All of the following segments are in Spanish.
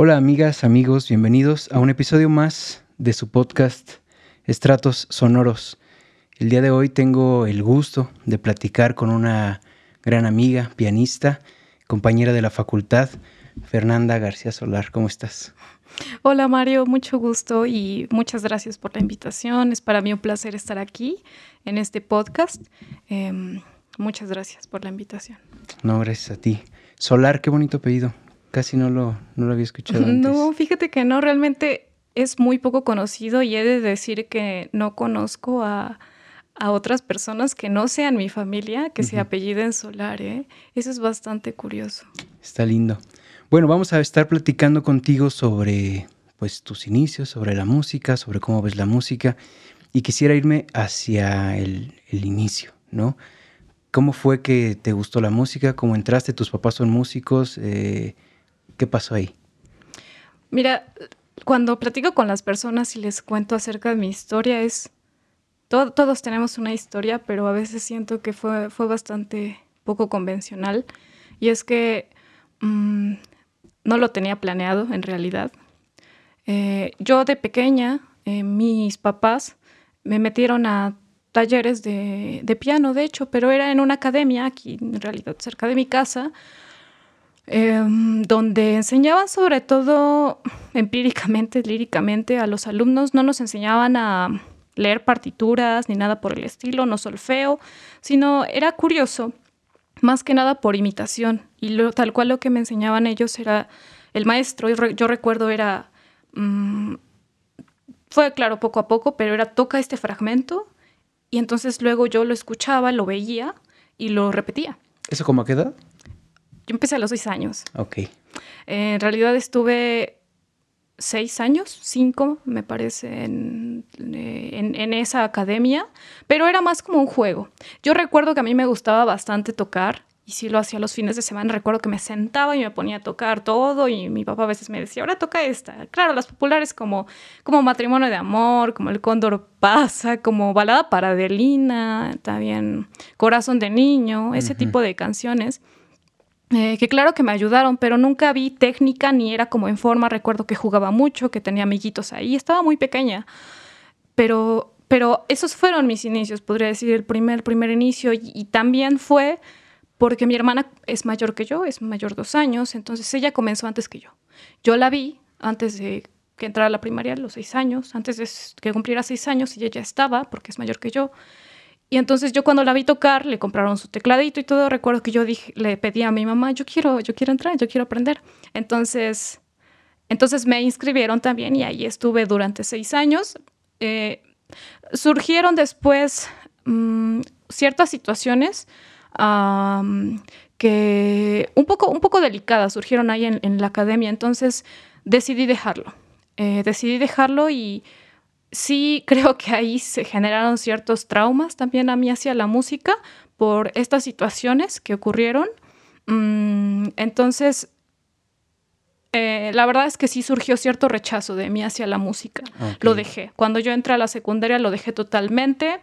Hola amigas, amigos, bienvenidos a un episodio más de su podcast Estratos Sonoros. El día de hoy tengo el gusto de platicar con una gran amiga, pianista, compañera de la facultad, Fernanda García Solar. ¿Cómo estás? Hola Mario, mucho gusto y muchas gracias por la invitación. Es para mí un placer estar aquí en este podcast. Em, muchas gracias por la invitación. No, gracias a ti. Solar, qué bonito apellido. Casi no lo, no lo había escuchado. Antes. No, fíjate que no, realmente es muy poco conocido y he de decir que no conozco a, a otras personas que no sean mi familia que se apelliden Solar. ¿eh? Eso es bastante curioso. Está lindo. Bueno, vamos a estar platicando contigo sobre pues tus inicios, sobre la música, sobre cómo ves la música y quisiera irme hacia el, el inicio, ¿no? ¿Cómo fue que te gustó la música? ¿Cómo entraste? ¿Tus papás son músicos? Eh, ¿Qué pasó ahí? Mira, cuando platico con las personas y les cuento acerca de mi historia, es. todos tenemos una historia, pero a veces siento que fue, fue bastante poco convencional. Y es que mmm, no lo tenía planeado en realidad. Eh, yo de pequeña, eh, mis papás me metieron a talleres de, de, piano, de hecho, pero era en una academia, aquí en realidad cerca de mi casa, eh, donde enseñaban sobre todo empíricamente, líricamente a los alumnos, no nos enseñaban a leer partituras ni nada por el estilo, no solfeo, sino era curioso, más que nada por imitación. Y lo, tal cual lo que me enseñaban ellos era, el maestro, yo recuerdo era, mmm, fue claro poco a poco, pero era toca este fragmento y entonces luego yo lo escuchaba, lo veía y lo repetía. ¿Eso como a qué edad? Yo empecé a los seis años. Ok. Eh, en realidad estuve seis años, cinco me parece, en, en, en, esa academia, pero era más como un juego. Yo recuerdo que a mí me gustaba bastante tocar y sí lo hacía los fines de semana. Recuerdo que me sentaba y me ponía a tocar todo y mi papá a veces me decía, ahora toca esta. Claro, las populares como, como Matrimonio de Amor, como El Cóndor pasa, como Balada para Adelina, también Corazón de Niño, ese uh -huh. tipo de canciones. Eh, que claro que me ayudaron, pero nunca vi técnica ni era como en forma. Recuerdo que jugaba mucho, que tenía amiguitos ahí, estaba muy pequeña. Pero, pero esos fueron mis inicios, podría decir, el primer, primer inicio. Y, y también fue porque mi hermana es mayor que yo, es mayor dos años, entonces ella comenzó antes que yo. Yo la vi antes de que entrara a la primaria, los seis años, antes de que cumpliera seis años, y ella ya estaba, porque es mayor que yo. Y entonces yo cuando la vi tocar, le compraron su tecladito y todo, recuerdo que yo dije, le pedí a mi mamá, yo quiero, yo quiero entrar, yo quiero aprender. Entonces, entonces me inscribieron también y ahí estuve durante seis años. Eh, surgieron después mmm, ciertas situaciones que un poco, un poco delicadas surgieron ahí en, en la academia, entonces decidí dejarlo. Eh, decidí dejarlo y sí creo que ahí se generaron ciertos traumas también a mí hacia la música por estas situaciones que ocurrieron. Mm, entonces, eh, la verdad es que sí surgió cierto rechazo de mí hacia la música. Okay. Lo dejé. Cuando yo entré a la secundaria lo dejé totalmente.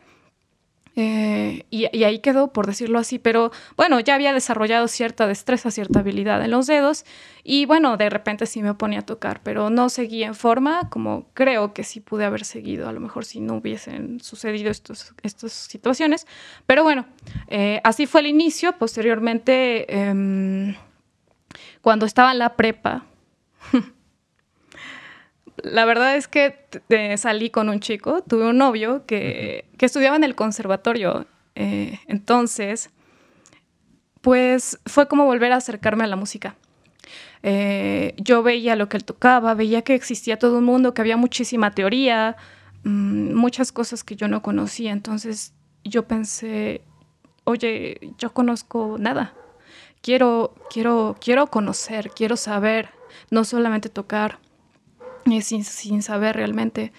Eh, y, ahí quedó, por decirlo así, pero bueno, ya había desarrollado cierta destreza, cierta habilidad en los dedos y bueno, de repente sí me ponía a tocar, pero no seguí en forma como creo que sí pude haber seguido, a lo mejor si no hubiesen sucedido estos, estas situaciones, pero bueno, eh, así fue el inicio, posteriormente, eh, cuando estaba en la prepa, la verdad es que eh, salí con un chico, tuve un novio que, que estudiaba en el conservatorio. Eh, entonces, pues fue como volver a acercarme a la música. Eh, yo veía lo que él tocaba, veía que existía todo un mundo, que había muchísima teoría, mmm, muchas cosas que yo no conocía. Entonces yo pensé, oye, yo conozco nada. Quiero, quiero, quiero conocer, quiero saber, no solamente tocar sin, sin, saber realmente.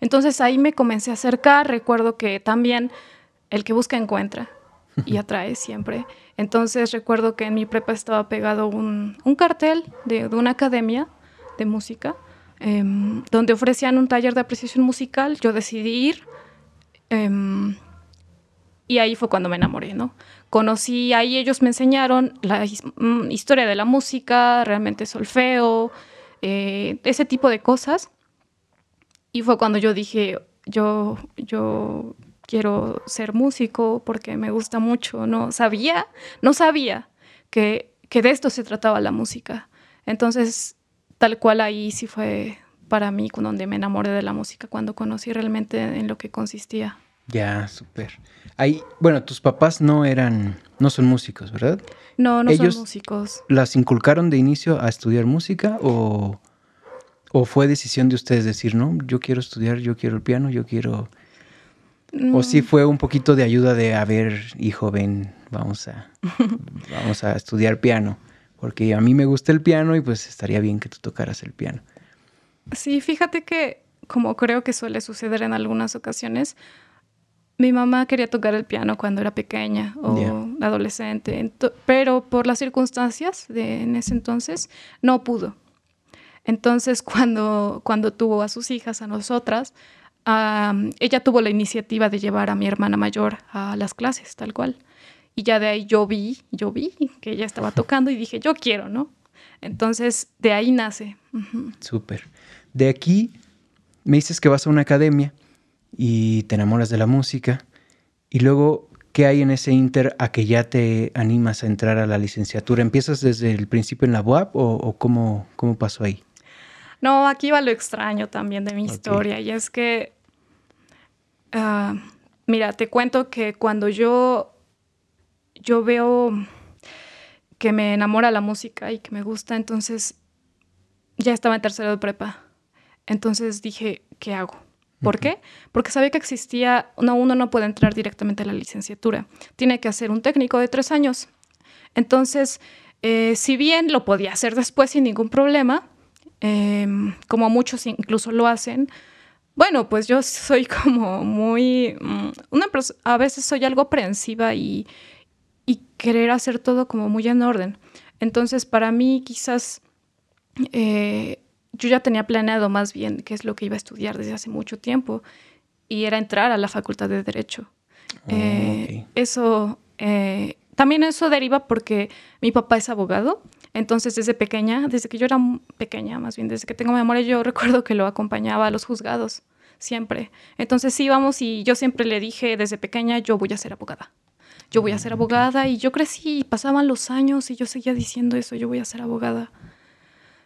Entonces ahí me comencé a acercar, recuerdo que también el que busca encuentra y atrae siempre. Entonces recuerdo que en mi prepa estaba pegado un, un cartel de, de, una academia de música eh, donde ofrecían un taller de apreciación musical, yo decidí ir eh, y ahí fue cuando me enamoré, ¿no? Conocí, ahí ellos me enseñaron la historia de la música, realmente solfeo, eh, ese tipo de cosas. Y fue cuando yo dije, yo, yo quiero ser músico porque me gusta mucho. No sabía, no sabía que, que de esto se trataba la música. Entonces, tal cual ahí sí fue para mí donde me enamoré de la música, cuando conocí realmente en lo que consistía. Ya, súper. Ahí, bueno, tus papás no eran, no son músicos, ¿verdad? No, no son músicos. ¿Las inculcaron de inicio a estudiar música o, o fue decisión de ustedes decir, no, yo quiero estudiar, yo quiero el piano, yo quiero... O sí mm. fue un poquito de ayuda de, a ver, hijo, ven, vamos a, vamos a estudiar piano, porque a mí me gusta el piano y pues estaría bien que tú tocaras el piano. Sí, fíjate que, como creo que suele suceder en algunas ocasiones, mi mamá quería tocar el piano cuando era pequeña o adolescente, pero por las circunstancias de en ese entonces no pudo. Entonces, cuando, cuando tuvo a sus hijas, a nosotras, ella tuvo la iniciativa de llevar a mi hermana mayor a las clases, tal cual. Y ya de ahí yo vi, yo vi que ella estaba tocando y dije, yo quiero, ¿no? Entonces, de ahí nace. Súper. De aquí me dices que vas a una academia y te enamoras de la música. Y luego, ¿qué hay en ese inter a que ya te animas a entrar a la licenciatura? ¿Empiezas desde el principio en la UAP o, cómo, cómo, pasó ahí? No, aquí va lo extraño también de mi historia. Y es que, ah, mira, te cuento que cuando yo, yo veo que me enamora la música y que me gusta, entonces ya estaba en tercero de prepa. Entonces dije, ¿qué hago? ¿Por qué? Porque sabía que existía, no, uno no puede entrar directamente a la licenciatura, tiene que hacer un técnico de tres años. Entonces, eh, si bien lo podía hacer después sin ningún problema, em, como muchos incluso lo hacen, bueno, pues yo soy como muy, mm, una a veces soy algo aprensiva y, y querer hacer todo como muy en orden. Entonces, para mí quizás eh, yo ya tenía planeado más bien qué es lo que iba a estudiar desde hace mucho tiempo y era entrar a la Facultad de Derecho. Ah, eh, eso, eh, también eso deriva porque mi papá es abogado, entonces desde pequeña, desde que yo era pequeña, más bien desde que tengo memoria, yo recuerdo que lo acompañaba a los juzgados, siempre. Entonces íbamos y yo siempre le dije desde pequeña, yo voy a ser abogada. Yo voy a ser ah, abogada y yo crecí, pasaban los años y yo seguía diciendo eso, yo voy a ser abogada.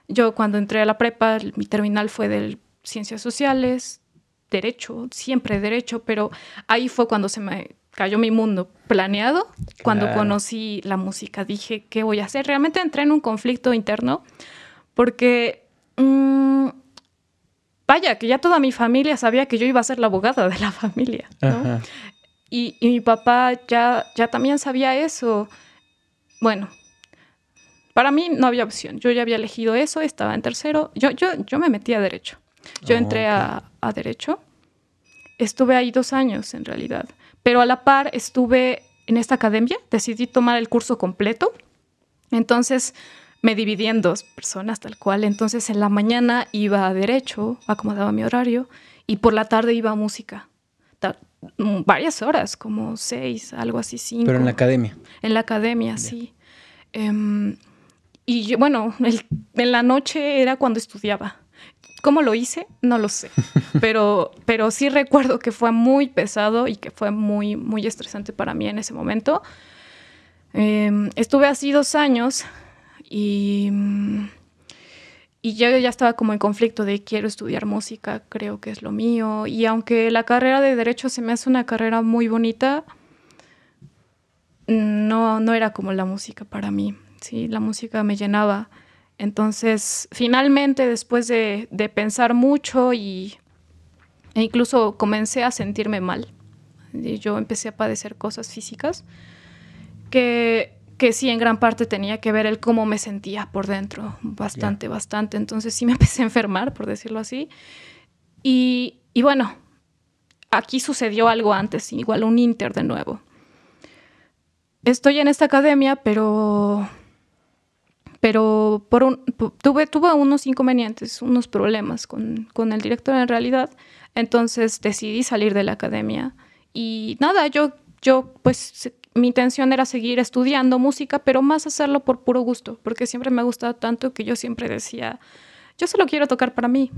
Yo cuando entré a la prepa, mi terminal fue de ciencias sociales, derecho, siempre derecho, pero ahí fue cuando se me cayó mi mundo planeado, cuando conocí la música. Dije, ¿qué voy a hacer? Realmente entré en un conflicto interno porque, mm, vaya, que ya toda mi familia sabía que yo iba a ser la abogada de la familia, Y, y, mi papá ya, ya también sabía eso. Bueno, para mí no había opción. Yo ya había elegido eso, estaba en tercero. Yo, yo, yo me metí a derecho. Yo oh, entré a, a, derecho. Estuve ahí dos años en realidad. Pero a la par estuve en esta academia. Decidí tomar el curso completo. Entonces me dividí en dos personas tal cual. Entonces en la mañana iba a derecho, acomodaba mi horario. Y por la tarde iba a música. Mm, varias horas, como seis, algo así, cinco. Pero en la academia. En la academia, sí. Um, y bueno, en la noche era cuando estudiaba. ¿Cómo lo hice? No lo sé. Pero, pero sí recuerdo que fue muy pesado y que fue muy, muy estresante para mí en ese momento. Em, estuve así dos años y, y yo ya estaba como en conflicto de quiero estudiar música, creo que es lo mío. Y aunque la carrera de derecho se me hace una carrera muy bonita, no, no era como la música para mí. ¿Sí? La música me llenaba. Entonces, finalmente, después de, pensar mucho y, e incluso comencé a sentirme mal, y yo empecé a padecer cosas físicas que, que sí, en gran parte tenía que ver el cómo me sentía por dentro, bastante, bastante. Entonces sí me empecé a enfermar, por decirlo así. Y, y bueno, aquí sucedió algo antes, igual un inter de nuevo. Estoy en esta academia, pero pero por un, tuve, tuve unos inconvenientes, unos problemas con, con, el director en realidad, entonces decidí salir de la academia y nada, yo, yo pues mi intención era seguir estudiando música, pero más hacerlo por puro gusto, porque siempre me ha gustado tanto que yo siempre decía, yo solo quiero tocar para mí,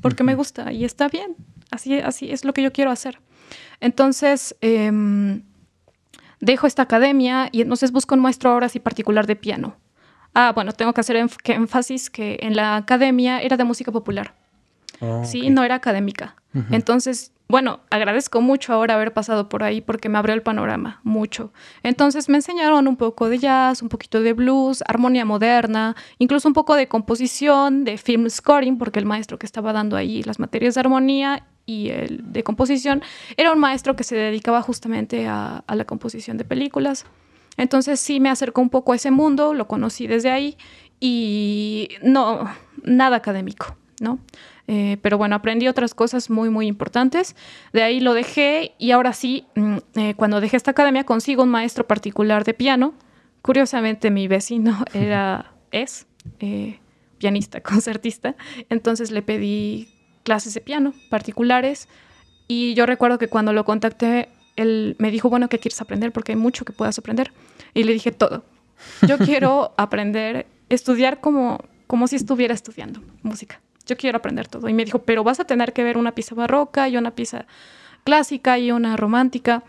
porque me gusta y está bien, así, así es lo que yo quiero hacer. Entonces, em, dejo esta academia y entonces busco un maestro ahora sí particular de piano. Ah, bueno, tengo que hacer énfasis que en la academia era de música popular. Oh, sí, no era académica. Entonces, bueno, agradezco mucho ahora haber pasado por ahí porque me abrió el panorama, mucho. Entonces me enseñaron un poco de jazz, un poquito de blues, armonía moderna, incluso un poco de composición, de film scoring, porque el maestro que estaba dando ahí las materias de armonía y el de composición era un maestro que se dedicaba justamente a, a la composición de películas. Entonces sí me acercó un poco a ese mundo, lo conocí desde ahí y no, nada académico, ¿no? Eh, pero bueno, aprendí otras cosas muy, muy importantes. De ahí lo dejé y ahora sí, mm, eh, cuando dejé esta academia consigo un maestro particular de piano. Curiosamente mi vecino era, es eh, pianista, concertista. Entonces le pedí clases de piano particulares y yo recuerdo que cuando lo contacté, él me dijo, bueno, ¿qué quieres aprender? Porque hay mucho que puedas aprender. Y le dije, todo. Yo quiero aprender, estudiar como, como si estuviera estudiando música yo quiero aprender todo. Y me dijo, pero vas a tener que ver una pieza barroca y una pieza clásica y una romántica.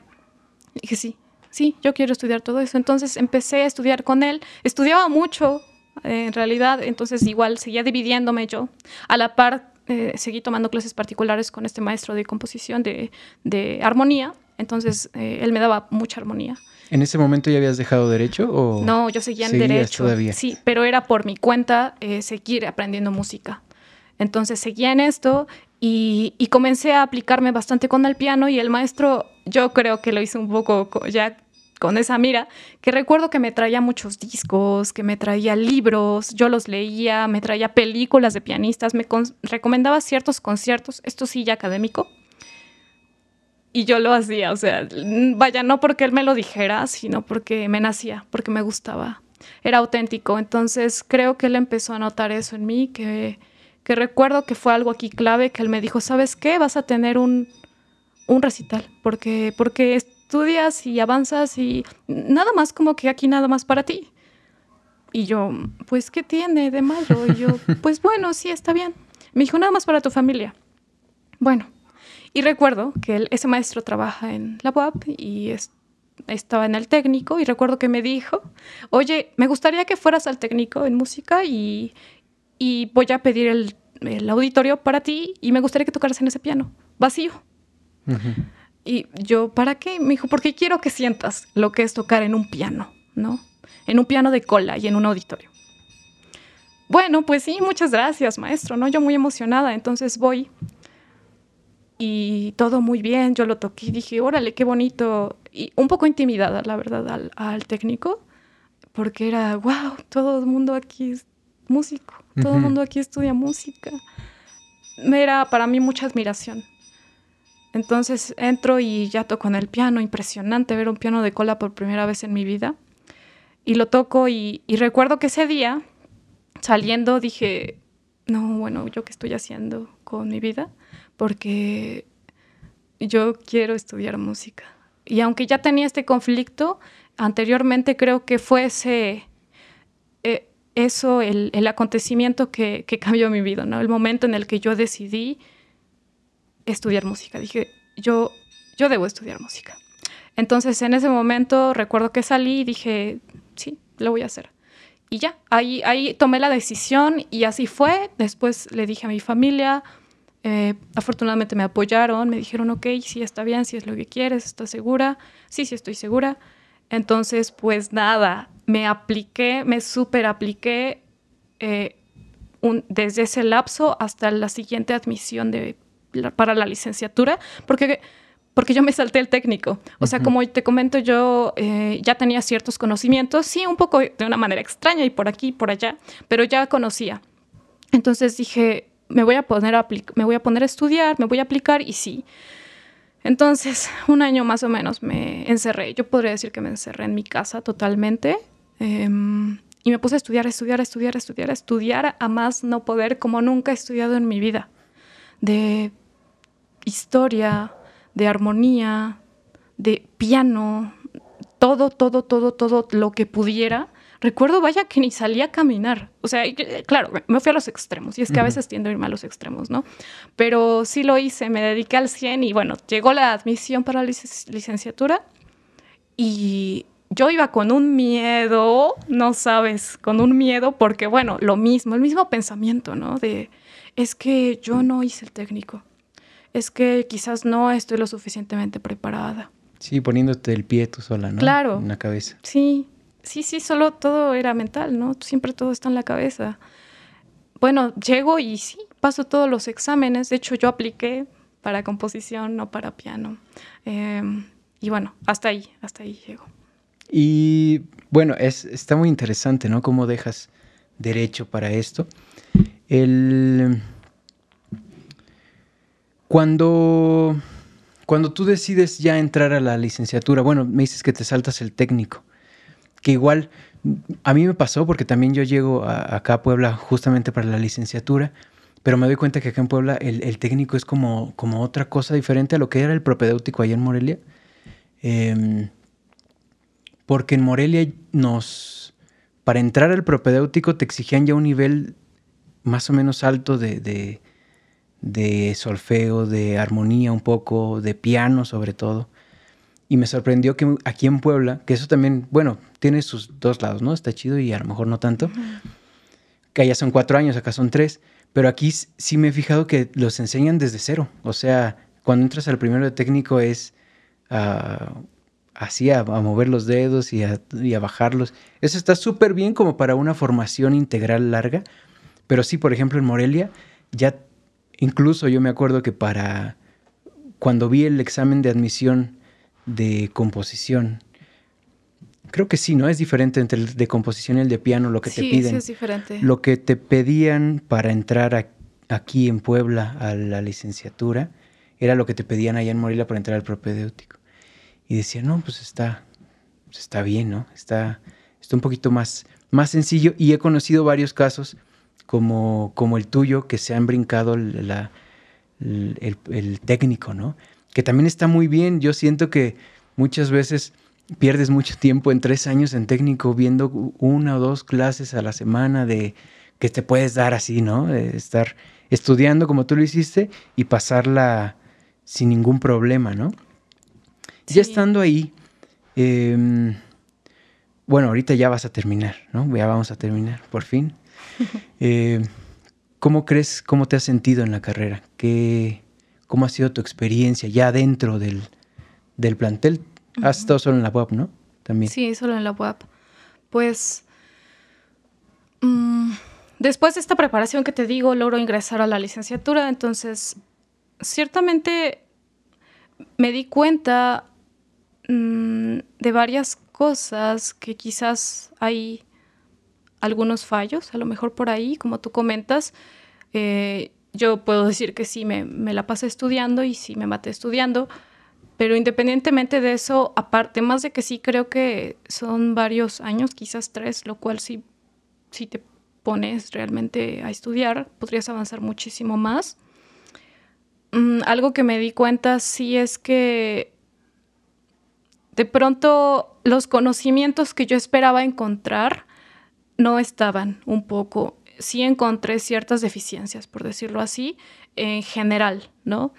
Y dije, sí, sí, yo quiero estudiar todo eso. Entonces empecé a estudiar con él. Estudiaba mucho, en realidad, entonces igual seguía dividiéndome yo. A la par, eh, seguí tomando clases particulares con este maestro de composición, de, de armonía. Entonces, eh, él me daba mucha armonía. ¿En ese momento ya habías dejado derecho o No, yo seguía en derecho. Todavía? Sí, pero era por mi cuenta eh, seguir aprendiendo música. Entonces seguía en esto y, comencé a aplicarme bastante con el piano y el maestro, yo creo que lo hice un poco ya con esa mira, que recuerdo que me traía muchos discos, que me traía libros, yo los leía, me traía películas de pianistas, me recomendaba ciertos conciertos, esto sí ya académico, y yo lo hacía, o sea, vaya, no porque él me lo dijera, sino porque me nacía, porque me gustaba, era auténtico, entonces creo que él empezó a notar eso en mí, que que recuerdo que fue algo aquí clave, que él me dijo, ¿sabes qué? Vas a tener un, un recital, porque, porque estudias y avanzas y nada más como que aquí nada más para ti. Y yo, pues, ¿qué tiene de malo? Y yo, pues bueno, sí, está bien. Me dijo, nada más para tu familia. Bueno, y recuerdo que ese maestro trabaja en la UAP y estaba en el técnico y recuerdo que me dijo, oye, me gustaría que fueras al técnico en música y, y voy a pedir el, auditorio para ti y me gustaría que tocaras en ese piano, vacío. Y yo, ¿para qué? Me dijo, porque quiero que sientas lo que es tocar en un piano, ¿no? En un piano de cola y en un auditorio. Bueno, pues sí, muchas gracias, maestro, ¿no? Yo muy emocionada, entonces voy y todo muy bien, yo lo toqué y dije, órale, qué bonito. Y un poco intimidada, la verdad, al, al técnico, porque era, wow, todo el mundo aquí es músico. Todo el mundo aquí estudia música. Era para mí mucha admiración. Entonces entro y ya toco en el piano, impresionante ver un piano de cola por primera vez en mi vida. Y lo toco y, recuerdo que ese día, saliendo, dije, no, bueno, ¿yo qué estoy haciendo con mi vida? Porque yo quiero estudiar música. Y aunque ya tenía este conflicto, anteriormente creo que fue ese, eh, eso el, acontecimiento que, cambió mi vida, ¿no? El momento en el que yo decidí estudiar música. Dije, yo, yo debo estudiar música. Entonces, en ese momento recuerdo que salí y dije, sí, lo voy a hacer. Y ya, ahí, ahí tomé la decisión y así fue. Después le dije a mi familia, eh, afortunadamente me apoyaron, me dijeron, ok, sí está bien, si es lo que quieres, ¿estás segura? Sí, sí estoy segura. Entonces, pues nada, me apliqué, me super apliqué eh, desde ese lapso hasta la siguiente admisión de, para la licenciatura, porque, porque yo me salté el técnico. O sea, como te comento, yo eh, ya tenía ciertos conocimientos, sí, un poco de una manera extraña y por aquí, por allá, pero ya conocía. Entonces dije, me voy a poner a, me voy a, poner a estudiar, me voy a aplicar y sí. Entonces, un año más o menos me encerré. Yo podría decir que me encerré en mi casa totalmente. Em, y me puse a estudiar, estudiar, estudiar, estudiar, estudiar a más no poder como nunca he estudiado en mi vida. De historia, de armonía, de piano, todo, todo, todo, todo lo que pudiera recuerdo, vaya, que ni salía a caminar. O sea, claro, me fui a los extremos y es que a veces tiendo a irme a los extremos, ¿no? Pero sí lo hice, me dediqué al 100 y bueno, llegó la admisión para la licenciatura y yo iba con un miedo, no sabes, con un miedo porque, bueno, lo mismo, el mismo pensamiento, ¿no? De, es que yo no hice el técnico, es que quizás no estoy lo suficientemente preparada. Sí, poniéndote el pie tú sola, ¿no? Claro. En la cabeza. Sí, sí, sí, solo todo era mental, ¿no? Siempre todo está en la cabeza. Bueno, llego y sí, paso todos los exámenes. De hecho, yo apliqué para composición, no para piano. Em, y bueno, hasta ahí, hasta ahí llego. Y bueno, es, está muy interesante, ¿no? Cómo dejas derecho para esto. El... Cuando, cuando tú decides ya entrar a la licenciatura, bueno, me dices que te saltas el técnico, que igual a mí me pasó porque también yo llego acá a Puebla justamente para la licenciatura, pero me doy cuenta que acá en Puebla el, técnico es como, como otra cosa diferente a lo que era el propedéutico allá en Morelia. Em, porque en Morelia nos, para entrar al propedéutico te exigían ya un nivel más o menos alto de, de, solfeo, de armonía un poco, de piano sobre todo. Y me sorprendió que aquí en Puebla, que eso también, bueno, tiene sus dos lados, ¿no? Está chido y a lo mejor no tanto. Que allá son cuatro años, acá son tres. Pero aquí sí me he fijado que los enseñan desde cero. O sea, cuando entras al primero de técnico es uh, así a, mover los dedos y a, bajarlos. Eso está súper bien como para una formación integral larga, pero sí, por ejemplo, en Morelia, ya incluso yo me acuerdo que para cuando vi el examen de admisión de composición, creo que sí, ¿no? Es diferente entre el de composición y el de piano, lo que te piden. Sí, es diferente. Lo que te pedían para entrar aquí en Puebla a la licenciatura era lo que te pedían allá en Morelia para entrar al propedéutico y decía, no, pues está, pues está bien, ¿no? Está, está un poquito más, más sencillo y he conocido varios casos como, como el tuyo que se han brincado el, técnico, ¿no? Que también está muy bien. Yo siento que muchas veces pierdes mucho tiempo en tres años en técnico viendo una o dos clases a la semana de que te puedes dar así, ¿no? estar estudiando como tú lo hiciste y pasarla sin ningún problema, ¿no? Ya estando ahí, em, bueno, ahorita ya vas a terminar, ¿no? Ya vamos a terminar, por fin. Em, ¿Cómo crees, cómo te has sentido en la carrera? ¿Qué, ¿Cómo ha sido tu experiencia ya dentro del, plantel? Has estado solo en la UAP, ¿no? También. Sí, solo en la UAP. Pues mm, después de esta preparación que te digo, logro ingresar a la licenciatura, entonces ciertamente me di cuenta Mm, de varias cosas que quizás hay algunos fallos, a lo mejor por ahí, como tú comentas. Eh, yo puedo decir que sí, me, la pasé estudiando y sí me maté estudiando, pero independientemente de eso, aparte, más de que sí creo que son varios años, quizás tres, lo cual sí, si te pones realmente a estudiar, podrías avanzar muchísimo más. Mm, algo que me di cuenta sí es que de pronto los conocimientos que yo esperaba encontrar no estaban un poco. Sí encontré ciertas deficiencias, por decirlo así, en general, ¿no?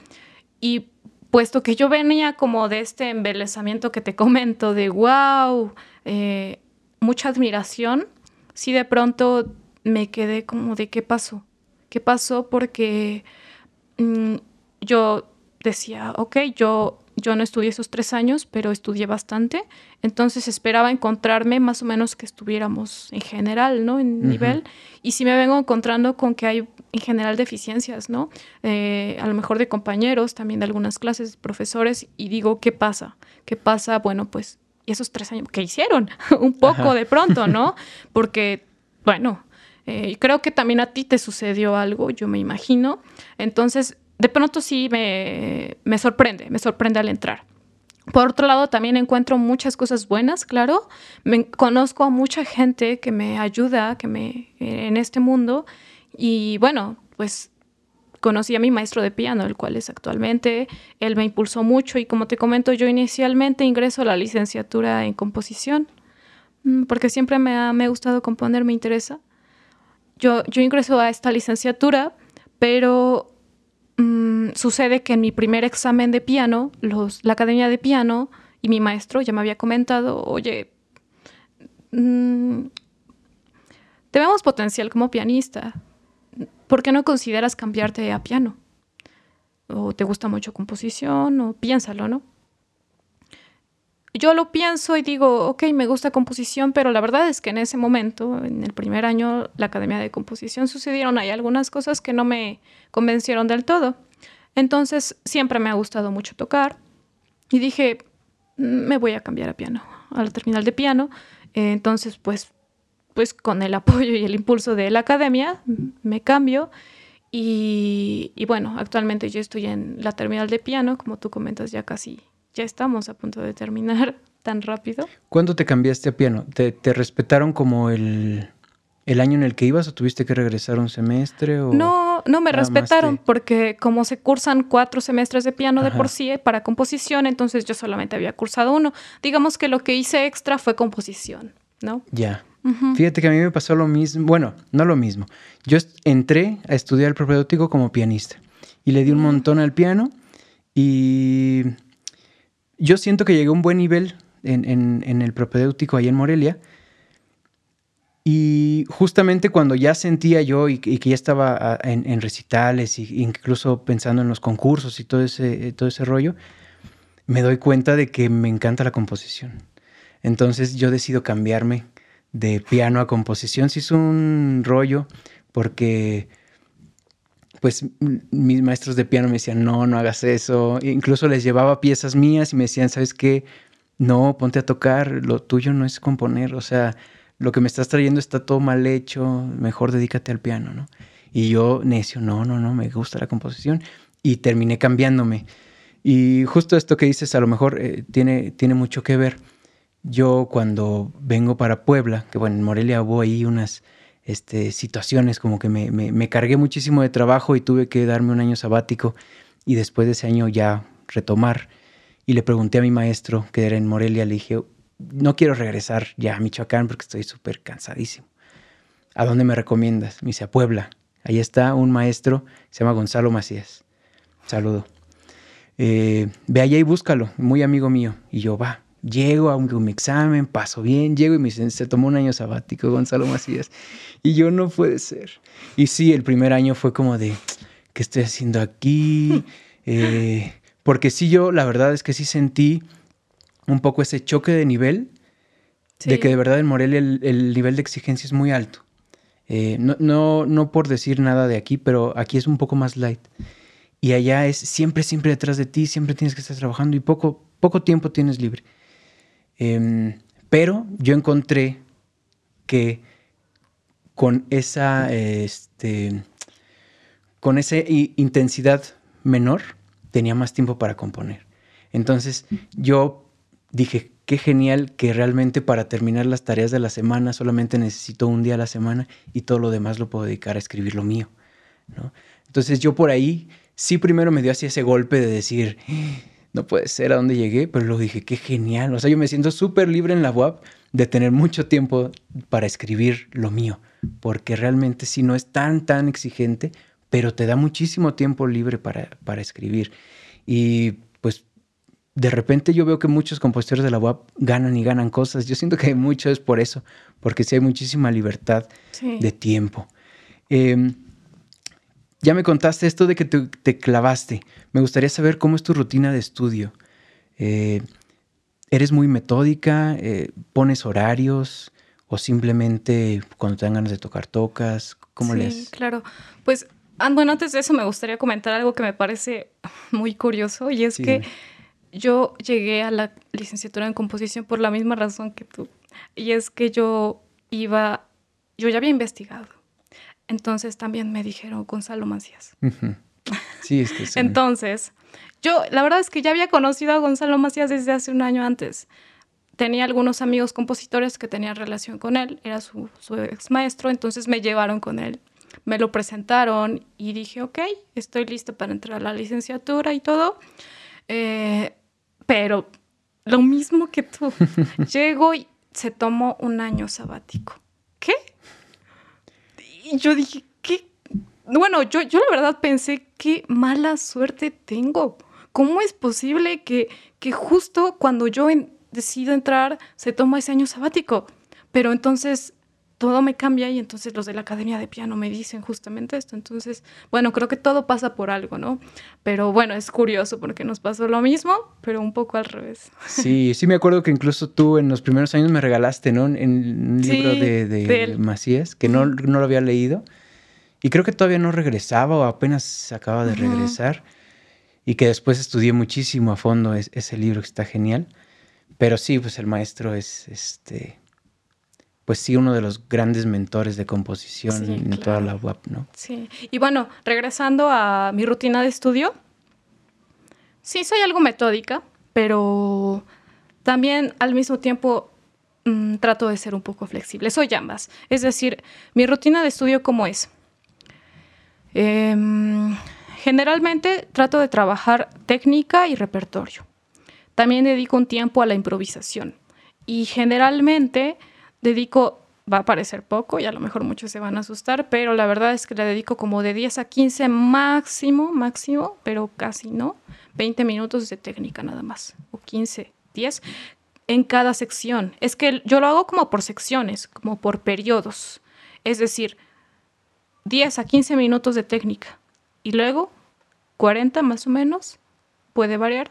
Y puesto que yo venía como de este embelezamiento que te comento, de wow, eh, mucha admiración, sí de pronto me quedé como de qué pasó, qué pasó porque mm, yo decía, ok, yo yo no estudié esos tres años, pero estudié bastante, entonces esperaba encontrarme más o menos que estuviéramos en general, ¿no? En nivel. Y si me vengo encontrando con que hay en general deficiencias, ¿no? Eh, a lo mejor de compañeros, también de algunas clases, profesores, y digo, ¿qué pasa? ¿Qué pasa? Bueno, pues, ¿y esos tres años qué hicieron? Un poco de pronto, ¿no? Porque, bueno, eh, creo que también a ti te sucedió algo, yo me imagino. Entonces, de pronto sí me, sorprende, me sorprende al entrar. Por otro lado, también encuentro muchas cosas buenas, claro. Me, conozco a mucha gente que me ayuda que me, en este mundo. Y bueno, pues conocí a mi maestro de piano, el cual es actualmente. Él me impulsó mucho y como te comento, yo inicialmente ingreso a la licenciatura en composición mm, porque siempre me ha, me ha gustado componer, me interesa. Yo, yo ingreso a esta licenciatura, pero mm, sucede que en mi primer examen de piano, la academia de piano y mi maestro ya me había comentado, oye, mmm, te vemos potencial como pianista. ¿Por qué no consideras cambiarte a piano? O te gusta mucho composición, o piénsalo, ¿no? Yo lo pienso y digo, ok, me gusta composición, pero la verdad es que en ese momento, en el primer año, la Academia de Composición, sucedieron ahí algunas cosas que no me convencieron del todo. Entonces, siempre me ha gustado mucho tocar y dije, me voy a cambiar a piano, a la terminal de piano. entonces, pues pues con el apoyo y el impulso de la academia me cambio y, bueno, actualmente yo estoy en la terminal de piano, como tú comentas, ya casi, ya estamos a punto de terminar tan rápido. ¿Cuándo te cambiaste a piano? ¿Te, respetaron como el, año en el que ibas o tuviste que regresar un semestre? O no, no me respetaron porque como se cursan cuatro semestres de piano de por sí eh, para composición, entonces yo solamente había cursado uno. Digamos que lo que hice extra fue composición, ¿no? Ya. Fíjate que a mí me pasó lo mismo, bueno, no lo mismo. Yo entré a estudiar el propedéutico como pianista y le di un montón al piano y yo siento que llegué a un buen nivel en, el propedéutico ahí en Morelia. Y justamente cuando ya sentía yo y, que ya estaba ah, en, recitales e incluso pensando en los concursos y todo ese, todo ese rollo, me doy cuenta de que me encanta la composición. Entonces yo decido cambiarme de piano a composición. Sí es un rollo porque pues mis maestros de piano me decían, no, no hagas eso. E incluso les llevaba piezas mías y me decían, ¿sabes qué? No, ponte a tocar, lo tuyo no es componer, o sea, lo que me estás trayendo está todo mal hecho, mejor dedícate al piano, ¿no? Y yo necio, no, no, no, me gusta la composición y terminé cambiándome. Y justo esto que dices a lo mejor eh, tiene, tiene mucho que ver yo cuando vengo para Puebla, que bueno, en Morelia hubo ahí unas este, situaciones como que me, me, cargué muchísimo de trabajo y tuve que darme un año sabático y después de ese año ya retomar. Y le pregunté a mi maestro, que era en Morelia, le dije, no quiero regresar ya a Michoacán porque estoy súper cansadísimo. ¿A dónde me recomiendas? Me dice, a Puebla. Ahí está un maestro, se llama Gonzalo Macías. Saludo. Eh, ve allá y búscalo, muy amigo mío. Y yo, va, Llego a un, examen, paso bien, llego y me dicen, se tomó un año sabático, Gonzalo Macías. Y yo no puede ser. Y sí, el primer año fue como de, ¿qué estoy haciendo aquí? Eh, porque sí, yo la verdad es que sí sentí un poco ese choque de nivel, de que de verdad en Morelia el, nivel de exigencia es muy alto. Eh, no, no, no por decir nada de aquí, pero aquí es un poco más light. Y allá es siempre, siempre detrás de ti, siempre tienes que estar trabajando y poco, poco tiempo tienes libre. Em, pero yo encontré que con esa, este, con esa intensidad menor tenía más tiempo para componer. Entonces yo dije, qué genial que realmente para terminar las tareas de la semana solamente necesito un día a la semana y todo lo demás lo puedo dedicar a escribir lo mío. Entonces yo por ahí sí primero me dio así ese golpe de decir, no puede ser a dónde llegué, pero luego dije, qué genial. O sea, yo me siento súper libre en la UAP de tener mucho tiempo para escribir lo mío, porque realmente sí no es tan, tan exigente, pero te da muchísimo tiempo libre para, para escribir. Y pues de repente yo veo que muchos compositores de la UAP ganan y ganan cosas. Yo siento que mucho es por eso, porque sí hay muchísima libertad de tiempo. Eh, ya me contaste esto de que te, clavaste. Me gustaría saber cómo es tu rutina de estudio. Eh, ¿Eres muy metódica? Eh, ¿Pones horarios? ¿O simplemente cuando te dan ganas de tocar, tocas? ¿Cómo sí, Sí, claro. Pues, ah, bueno, antes de eso me gustaría comentar algo que me parece muy curioso y es que yo llegué a la licenciatura en composición por la misma razón que tú. Y es que yo iba, yo ya había investigado entonces también me dijeron Gonzalo Macías. Sí, es que sí. Entonces, yo la verdad es que ya había conocido a Gonzalo Macías desde hace un año antes. Tenía algunos amigos compositores que tenían relación con él, era su, ex maestro, entonces me llevaron con él. Me lo presentaron y dije, ok, estoy listo para entrar a la licenciatura y todo. Eh, pero lo mismo que tú, llego y se tomó un año sabático. ¿Qué? Y yo dije, ¿qué? Bueno, yo, yo la verdad pensé, qué mala suerte tengo. ¿Cómo es posible que, que justo cuando yo decido entrar se toma ese año sabático? Pero entonces todo me cambia y entonces los de la academia de piano me dicen justamente esto. Entonces, bueno, creo que todo pasa por algo, ¿no? Pero bueno, es curioso porque nos pasó lo mismo, pero un poco al revés. Sí, sí me acuerdo que incluso tú en los primeros años me regalaste, ¿no? En un libro de, Macías, que no, no, lo había leído. Y creo que todavía no regresaba o apenas acaba de regresar. Y que después estudié muchísimo a fondo ese libro que está genial. Pero sí, pues el maestro es este pues sí, uno de los grandes mentores de composición en toda la web, ¿no? Sí. Y bueno, regresando a mi rutina de estudio, sí soy algo metódica, pero también al mismo tiempo mm, trato de ser un poco flexible. Soy ambas. Es decir, mi rutina de estudio, ¿cómo es? Em, generalmente trato de trabajar técnica y repertorio. También dedico un tiempo a la improvisación. Y generalmente dedico, va a parecer poco y a lo mejor muchos se van a asustar, pero la verdad es que le dedico como de 10 a 15 máximo, máximo, pero casi no, 20 minutos de técnica nada más, o 15, 10 en cada sección. Es que yo lo hago como por secciones, como por periodos. Es decir, 10 a 15 minutos de técnica y luego 40 más o menos, puede variar,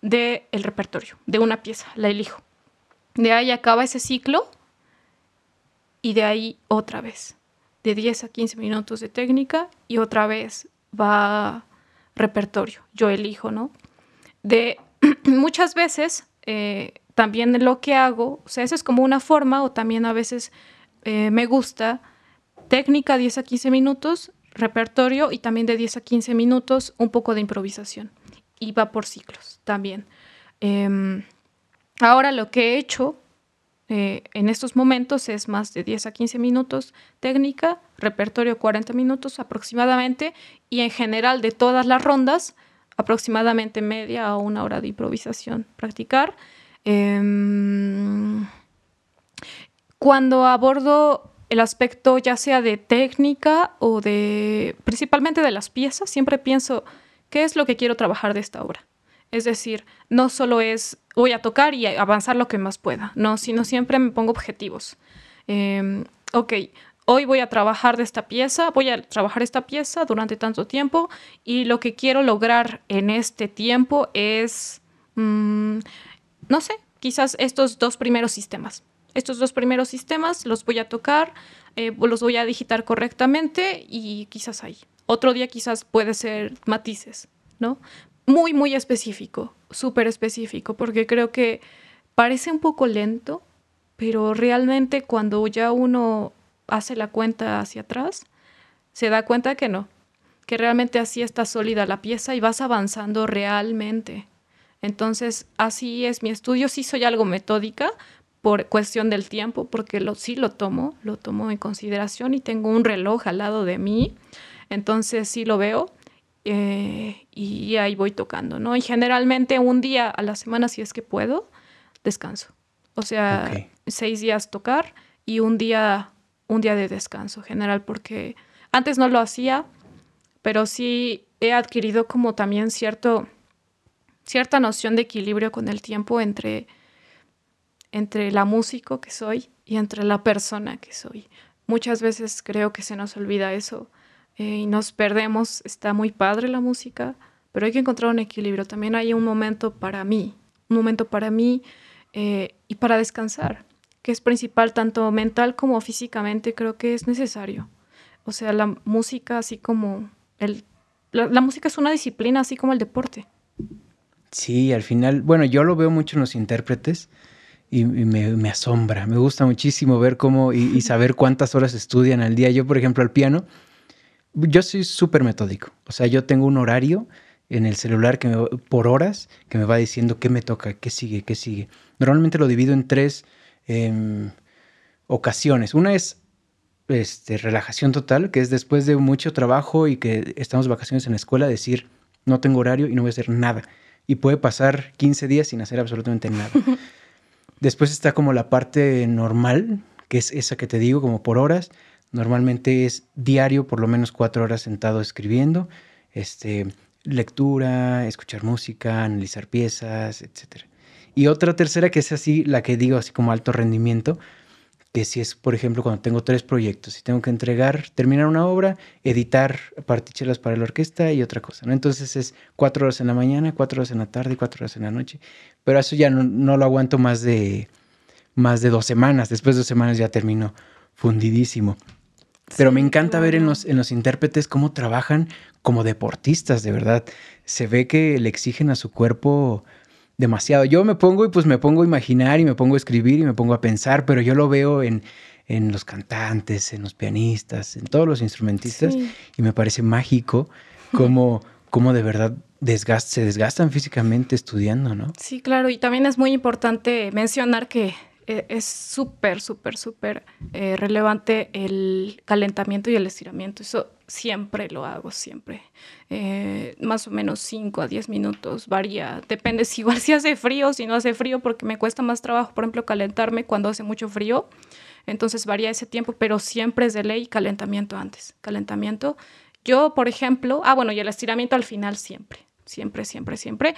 de el repertorio, de una pieza, la elijo. De ahí acaba ese ciclo y de ahí otra vez. De 10 a 15 minutos de técnica y otra vez va repertorio. Yo elijo, ¿no? De muchas veces eh, también lo que hago, o sea, eso es como una forma o también a veces eh, me gusta técnica 10 a 15 minutos, repertorio y también de 10 a 15 minutos un poco de improvisación. Y va por ciclos también. Em, Ahora lo que he hecho eh, en estos momentos es más de 10 a 15 minutos técnica, repertorio 40 minutos aproximadamente y en general de todas las rondas aproximadamente media o una hora de improvisación practicar. Em, cuando abordo el aspecto ya sea de técnica o de principalmente de las piezas, siempre pienso qué es lo que quiero trabajar de esta obra. Es decir, no solo es voy a tocar y avanzar lo que más pueda, no, sino siempre me pongo objetivos. Em, ok, hoy voy a trabajar de esta pieza, voy a trabajar esta pieza durante tanto tiempo y lo que quiero lograr en este tiempo es, mm, no sé, quizás estos dos primeros sistemas. Estos dos primeros sistemas los voy a tocar, eh, los voy a digitar correctamente y quizás ahí. Otro día quizás puede ser matices, ¿no? Muy, muy específico, súper específico, porque creo que parece un poco lento, pero realmente cuando ya uno hace la cuenta hacia atrás, se da cuenta que no, que realmente así está sólida la pieza y vas avanzando realmente. Entonces, así es mi estudio, sí soy algo metódica por cuestión del tiempo, porque lo, sí lo tomo, lo tomo en consideración y tengo un reloj al lado de mí, entonces sí lo veo, eh, y ahí voy tocando, ¿no? Y generalmente un día a la semana, si es que puedo, descanso. O sea, seis días tocar y un día, un día de descanso general, porque antes no lo hacía, pero sí he adquirido como también cierto, cierta noción de equilibrio con el tiempo entre, entre la músico que soy y entre la persona que soy. Muchas veces creo que se nos olvida eso eh, y nos perdemos. Está muy padre la música, pero hay que encontrar un equilibrio. También hay un momento para mí, un momento para mí eh, y para descansar, que es principal tanto mental como físicamente, creo que es necesario. O sea, la música, así como el... La, música es una disciplina, así como el deporte. Sí, al final, bueno, yo lo veo mucho en los intérpretes y, me, asombra, me gusta muchísimo ver cómo y, y, saber cuántas horas estudian al día. Yo, por ejemplo, al piano, yo soy súper metódico. O sea, yo tengo un horario en el celular que por horas que me va diciendo qué me toca, qué sigue, qué sigue. Normalmente lo divido en tres em, ocasiones. Una es este, relajación total, que es después de mucho trabajo y que estamos vacaciones en la escuela, decir, no tengo horario y no voy a hacer nada. Y puede pasar 15 días sin hacer absolutamente nada. Después está como la parte normal, que es esa que te digo, como por horas. Normalmente es diario, por lo menos cuatro horas sentado escribiendo. Este, lectura, escuchar música, analizar piezas, etc. Y otra tercera que es así, la que digo así como alto rendimiento, que si es, por ejemplo, cuando tengo tres proyectos y tengo que entregar, terminar una obra, editar partichelas para la orquesta y otra cosa, ¿no? Entonces es cuatro horas en la mañana, cuatro horas en la tarde cuatro horas en la noche. Pero eso ya no, lo aguanto más de, más de dos semanas. Después de dos semanas ya termino fundidísimo. Pero me encanta ver en los, en los intérpretes cómo trabajan como deportistas, de verdad. Se ve que le exigen a su cuerpo demasiado. Yo me pongo y pues me pongo a imaginar y me pongo a escribir y me pongo a pensar, pero yo lo veo en, en los cantantes, en los pianistas, en todos los instrumentistas y me parece mágico cómo, cómo de verdad se desgastan físicamente estudiando, ¿no? Sí, claro, y también es muy importante mencionar que eh, es súper, súper, súper eh, relevante el calentamiento y el estiramiento. Eso siempre lo hago, siempre. Eh, más o menos 5 a 10 minutos, varía. Depende si igual si hace frío, si no hace frío, porque me cuesta más trabajo, por ejemplo, calentarme cuando hace mucho frío. Entonces varía ese tiempo, pero siempre es de ley calentamiento antes. Calentamiento. Yo, por ejemplo, ah, bueno, y el estiramiento al final siempre, siempre, siempre, siempre.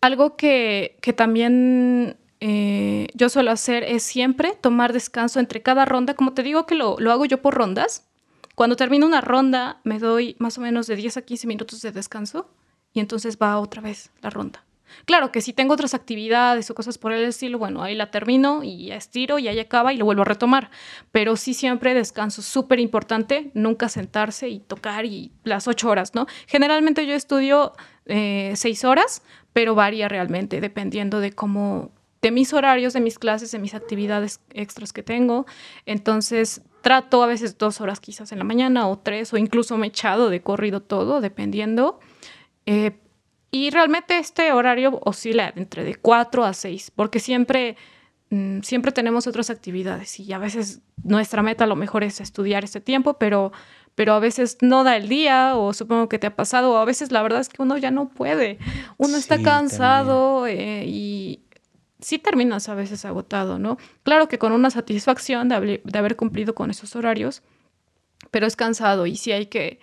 Algo que, que también eh, yo suelo hacer es siempre tomar descanso entre cada ronda. Como te digo que lo, lo, hago yo por rondas. Cuando termino una ronda me doy más o menos de 10 a 15 minutos de descanso y entonces va otra vez la ronda. Claro que si tengo otras actividades o cosas por el estilo, bueno, ahí la termino y estiro y ahí acaba y lo vuelvo a retomar. Pero sí siempre descanso, súper importante, nunca sentarse y tocar y las ocho horas, ¿no? Generalmente yo estudio eh, seis horas, pero varía realmente dependiendo de cómo, de mis horarios, de mis clases, de mis actividades extras que tengo. Entonces trato a veces dos horas quizás en la mañana o tres o incluso me echado de corrido todo, dependiendo. Eh, y realmente este horario oscila entre de cuatro a seis, porque siempre, mm, siempre tenemos otras actividades y a veces nuestra meta a lo mejor es estudiar este tiempo, pero, pero a veces no da el día o supongo que te ha pasado o a veces la verdad es que uno ya no puede, uno está cansado eh, y, sí terminas a veces agotado, ¿no? Claro que con una satisfacción de haber, cumplido con esos horarios, pero es cansado y sí hay que,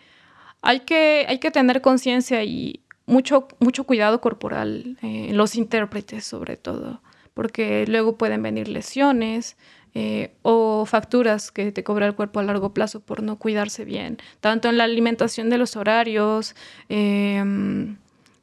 hay que, hay que tener conciencia y mucho, mucho cuidado corporal, eh, los intérpretes sobre todo, porque luego pueden venir lesiones. Eh, o facturas que te cobra el cuerpo a largo plazo por no cuidarse bien, tanto en la alimentación de los horarios em,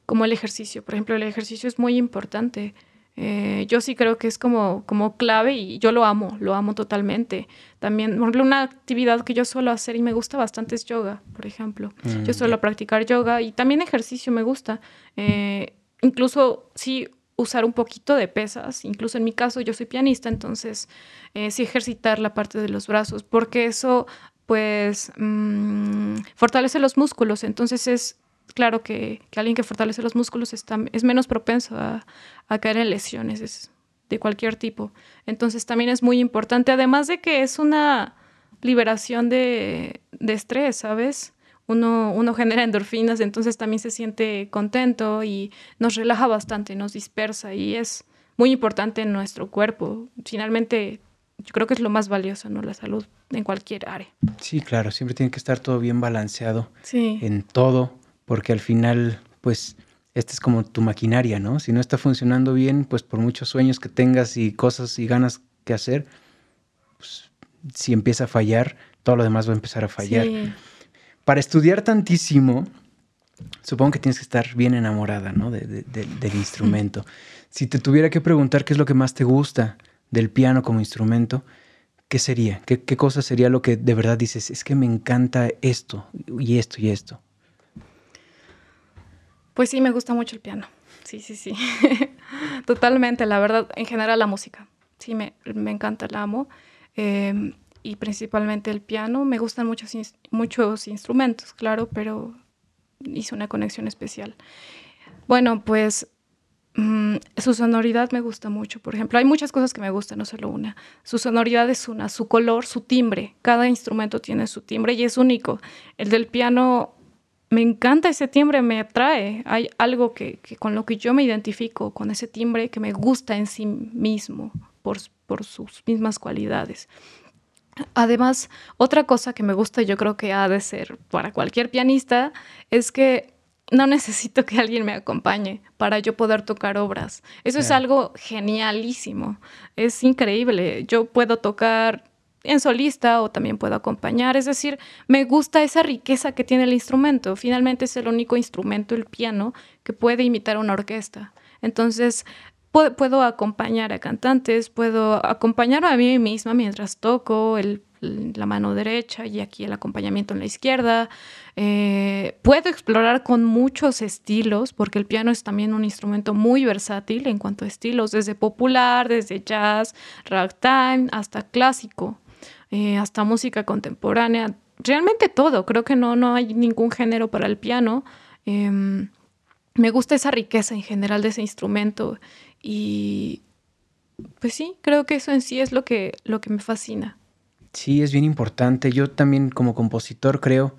como el ejercicio. Por ejemplo, el ejercicio es muy importante. Eh, yo sí creo que es como, como clave y yo lo amo, lo amo totalmente. También, por ejemplo, una actividad que yo suelo hacer y me gusta bastante es yoga, por ejemplo. yo mm, suelo practicar yoga y también ejercicio me gusta. Eh, incluso sí usar un poquito de pesas, incluso en mi caso yo soy pianista, entonces eh, sí ejercitar la parte de los brazos, porque eso pues mm, fortalece los músculos, entonces es claro que, alguien que fortalece los músculos está, es menos propenso a, caer en lesiones de cualquier tipo. Entonces también es muy importante, además de que es una liberación de, estrés, ¿sabes? Uno, uno, genera endorfinas, entonces también se siente contento y nos relaja bastante, nos dispersa y es muy importante en nuestro cuerpo. Finalmente, yo creo que es lo más valioso, ¿no? La salud en cualquier área. Sí, claro, siempre tiene que estar todo bien balanceado en todo porque al final, pues, esta es como tu maquinaria, ¿no? Si no está funcionando bien, pues por muchos sueños que tengas y cosas y ganas que hacer, pues, si empieza a fallar, todo lo demás va a empezar a fallar. Para estudiar tantísimo, supongo que tienes que estar bien enamorada, ¿no? del instrumento. Si te tuviera que preguntar qué es lo que más te gusta del piano como instrumento, ¿qué sería? ¿Qué, qué cosa sería lo que de verdad dices? Es que me encanta esto y esto y esto. Pues sí, me gusta mucho el piano. Sí, sí, sí. Totalmente, la verdad, en general la música. Sí, me, encanta, la amo. Em, y principalmente el piano. Me gustan muchos, muchos instrumentos, claro, pero hice una conexión especial. Bueno, pues mm, su sonoridad me gusta mucho. Por ejemplo, hay muchas cosas que me gustan, no solo una. Su sonoridad es una, su color, su timbre. Cada instrumento tiene su timbre y es único. El del piano me encanta ese timbre, me atrae. Hay algo que, con lo que yo me identifico con ese timbre que me gusta en sí mismo por, por sus mismas cualidades. Además, otra cosa que me gusta, yo creo que ha de ser para cualquier pianista, es que no necesito que alguien me acompañe para yo poder tocar obras. Eso es algo genialísimo. Es increíble. Yo puedo tocar en solista o también puedo acompañar. Es decir, me gusta esa riqueza que tiene el instrumento. Finalmente es el único instrumento, el piano, que puede imitar una orquesta. Entonces, puedo, acompañar a cantantes, puedo acompañar a mí misma mientras toco la mano derecha y aquí el acompañamiento en la izquierda. Eh, puedo explorar con muchos estilos, porque el piano es también un instrumento muy versátil en cuanto a estilos, desde popular, desde jazz, ragtime, hasta clásico. Eh, hasta música contemporánea, realmente todo, creo que no, no hay ningún género para el piano. Em, me gusta esa riqueza en general de ese instrumento y pues sí, creo que eso en sí es lo que, lo que me fascina. Sí, es bien importante. Yo también como compositor creo,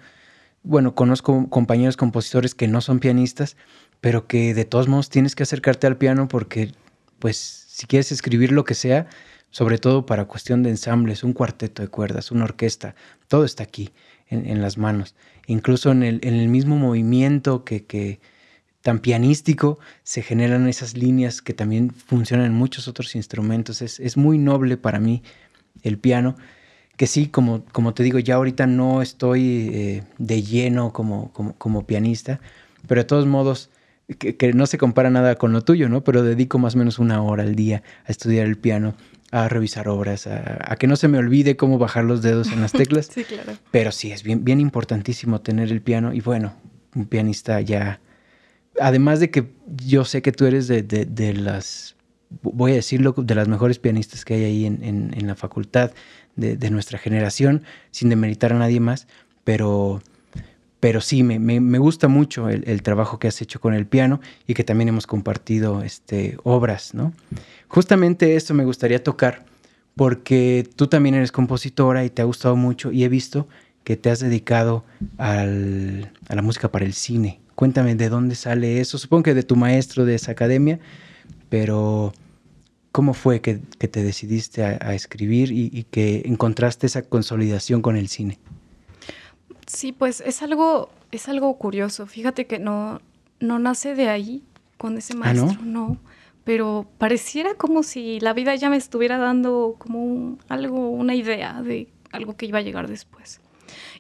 bueno, conozco compañeros compositores que no son pianistas, pero que de todos modos tienes que acercarte al piano porque pues si quieres escribir lo que sea, sobre todo para cuestión de ensambles, un cuarteto de cuerdas, una orquesta, todo está aquí en, las manos. Incluso en el, en el mismo movimiento que, que, tan pianístico se generan esas líneas que también funcionan en muchos otros instrumentos. Es, es muy noble para mí el piano, que sí, como, como te digo, ya ahorita no estoy eh, de lleno como, como, como, pianista, pero de todos modos... Que, que, no se compara nada con lo tuyo, ¿no? Pero dedico más o menos una hora al día a estudiar el piano a revisar obras, a, que no se me olvide cómo bajar los dedos en las teclas. sí, claro. Pero sí, es bien, bien importantísimo tener el piano. Y bueno, un pianista ya. Además de que yo sé que tú eres de, de, las, voy a decirlo, de las mejores pianistas que hay ahí en, en, en la facultad, de, de, nuestra generación, sin demeritar a nadie más, pero pero sí, me, me, gusta mucho el, el, trabajo que has hecho con el piano y que también hemos compartido este, obras, ¿no? Justamente esto me gustaría tocar porque tú también eres compositora y te ha gustado mucho y he visto que te has dedicado al, a la música para el cine. Cuéntame de dónde sale eso. Supongo que de tu maestro de esa academia, pero ¿cómo fue que, que te decidiste a, a escribir y, y que encontraste esa consolidación con el cine? Sí, pues es algo, es algo curioso. Fíjate que no, no nace de ahí con ese maestro, ¿Ah, no? no? Pero pareciera como si la vida ya me estuviera dando como algo, una idea de algo que iba a llegar después.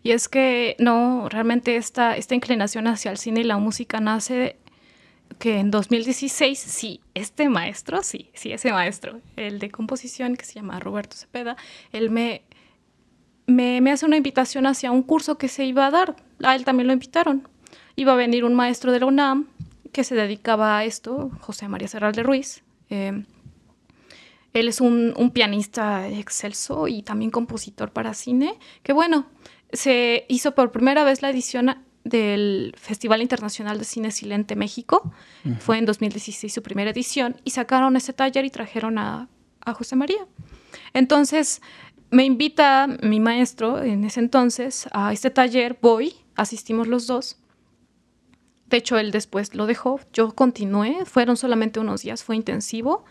Y es que no, realmente esta, esta inclinación hacia el cine y la música nace que en 2016, sí, este maestro, sí, sí, ese maestro, el de composición que se llama Roberto Cepeda, él me, me, hace una invitación hacia un curso que se iba a dar. A él también lo invitaron. Iba a venir un maestro de la UNAM que se dedicaba a esto, José María Serral de Ruiz. Eh, él es un, pianista excelso y también compositor para cine, que bueno, se hizo por primera vez la edición del Festival Internacional de Cine Silente México. Fue en 2016 su primera edición y sacaron ese taller y trajeron a, a José María. Entonces, me invita mi maestro en ese entonces a este taller, voy, asistimos los dos. De hecho, él después lo dejó, yo continué, fueron solamente unos días, fue intensivo.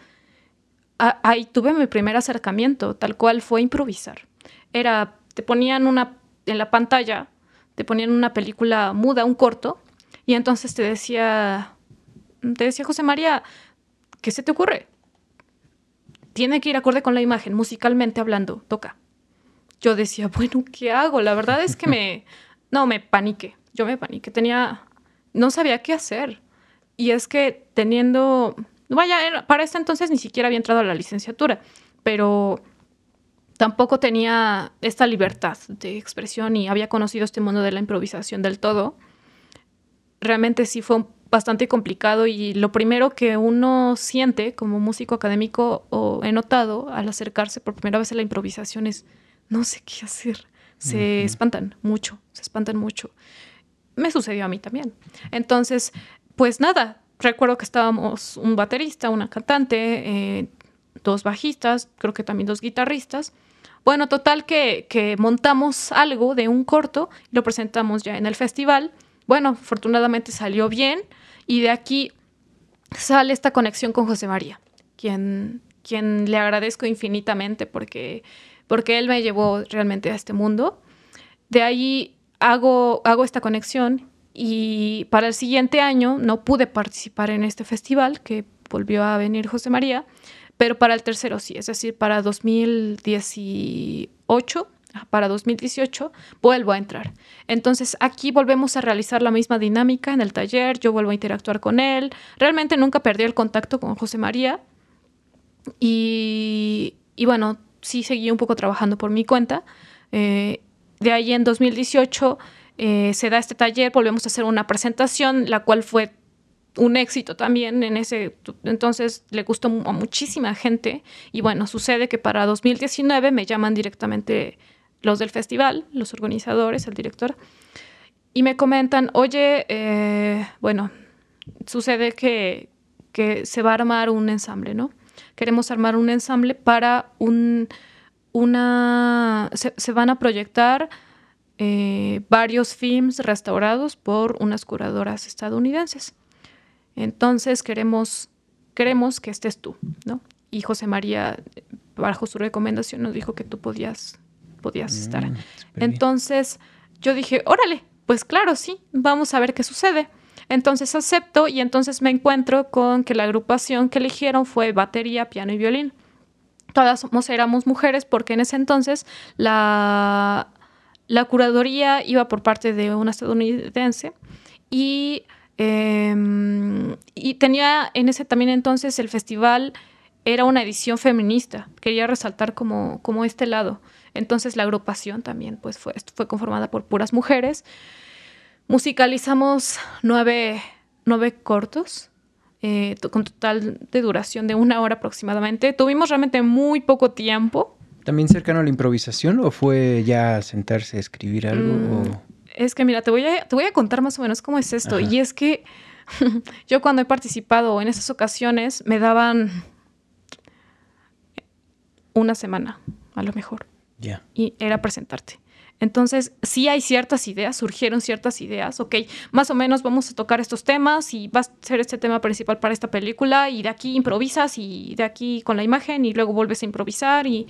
ahí tuve mi primer acercamiento, tal cual fue improvisar. Era, te ponían una, en la pantalla, te ponían una película muda, un corto, y entonces te decía, te decía José María, ¿qué se te ocurre? tiene que ir acorde con la imagen, musicalmente hablando, toca. Yo decía, bueno, ¿qué hago? La verdad es que me, no, me paniqué, yo me paniqué, tenía, no sabía qué hacer. Y es que teniendo, vaya, para ese entonces ni siquiera había entrado a la licenciatura, pero tampoco tenía esta libertad de expresión y había conocido este mundo de la improvisación del todo. Realmente sí fue bastante complicado y lo primero que uno siente como músico académico o he notado al acercarse por primera vez a la improvisación es no sé qué hacer. Se espantan mucho, se espantan mucho. Me sucedió a mí también. Entonces, pues nada, recuerdo que estábamos un baterista, una cantante, eh, dos bajistas, creo que también dos guitarristas. Bueno, total que, que montamos algo de un corto, lo presentamos ya en el festival bueno, afortunadamente salió bien y de aquí sale esta conexión con José María, quien, quien le agradezco infinitamente porque, porque él me llevó realmente a este mundo. De ahí hago, hago esta conexión y para el siguiente año no pude participar en este festival que volvió a venir José María, pero para el tercero sí, es decir, para 2018 para 2018 vuelvo a entrar. Entonces aquí volvemos a realizar la misma dinámica en el taller, yo vuelvo a interactuar con él. Realmente nunca perdí el contacto con José María y, bueno, sí seguí un poco trabajando por mi cuenta. Eh, de ahí en 2018 eh, se da este taller, volvemos a hacer una presentación, la cual fue un éxito también en ese entonces le gustó a muchísima gente y bueno sucede que para 2019 me llaman directamente los del festival, los organizadores, el director, y me comentan, oye, eh, bueno, sucede que, se va a armar un ensamble, ¿no? Queremos armar un ensamble para un, una, se, van a proyectar eh, varios films restaurados por unas curadoras estadounidenses. Entonces queremos, queremos que estés tú, ¿no? Y José María, bajo su recomendación, nos dijo que tú podías podías mm, estar. Entonces yo dije, órale, pues claro, sí, vamos a ver qué sucede. Entonces acepto y entonces me encuentro con que la agrupación que eligieron fue batería, piano y violín. Todas somos, éramos mujeres porque en ese entonces la, la curaduría iba por parte de una estadounidense y, em, y tenía en ese también entonces el festival era una edición feminista. Quería resaltar como, como este lado. Entonces la agrupación también pues fue, fue conformada por puras mujeres. Musicalizamos nueve, cortos. Eh, con total de duración de una hora aproximadamente. Tuvimos realmente muy poco tiempo. ¿También cercano a la improvisación o fue ya sentarse a escribir algo? Mm, es que mira, te voy, a, te voy a contar más o menos cómo es esto. Y es que yo cuando he participado en esas ocasiones me daban una semana, a lo mejor. Y era presentarte. Entonces, sí hay ciertas ideas, surgieron ciertas ideas, ok, más o menos vamos a tocar estos temas y va a ser este tema principal para esta película y de aquí improvisas y de aquí con la imagen y luego vuelves a improvisar y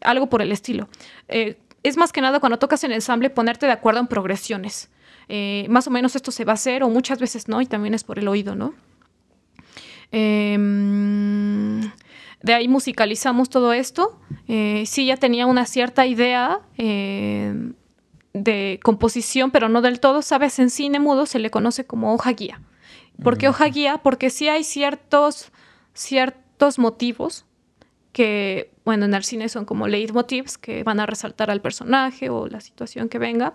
algo por el estilo. Eh, es más que nada cuando tocas en ensamble ponerte de acuerdo en progresiones. Eh, más o menos esto se va a hacer o muchas veces no y también es por el oído, ¿no? Eh, de ahí musicalizamos todo esto. Eh, sí, ya tenía una cierta idea eh, de composición, pero no del todo. Sabes, en cine mudo se le conoce como hoja guía. ¿Por qué hoja guía? Porque sí hay ciertos, ciertos motivos que, bueno, en el cine son como leitmotivs que van a resaltar al personaje o la situación que venga,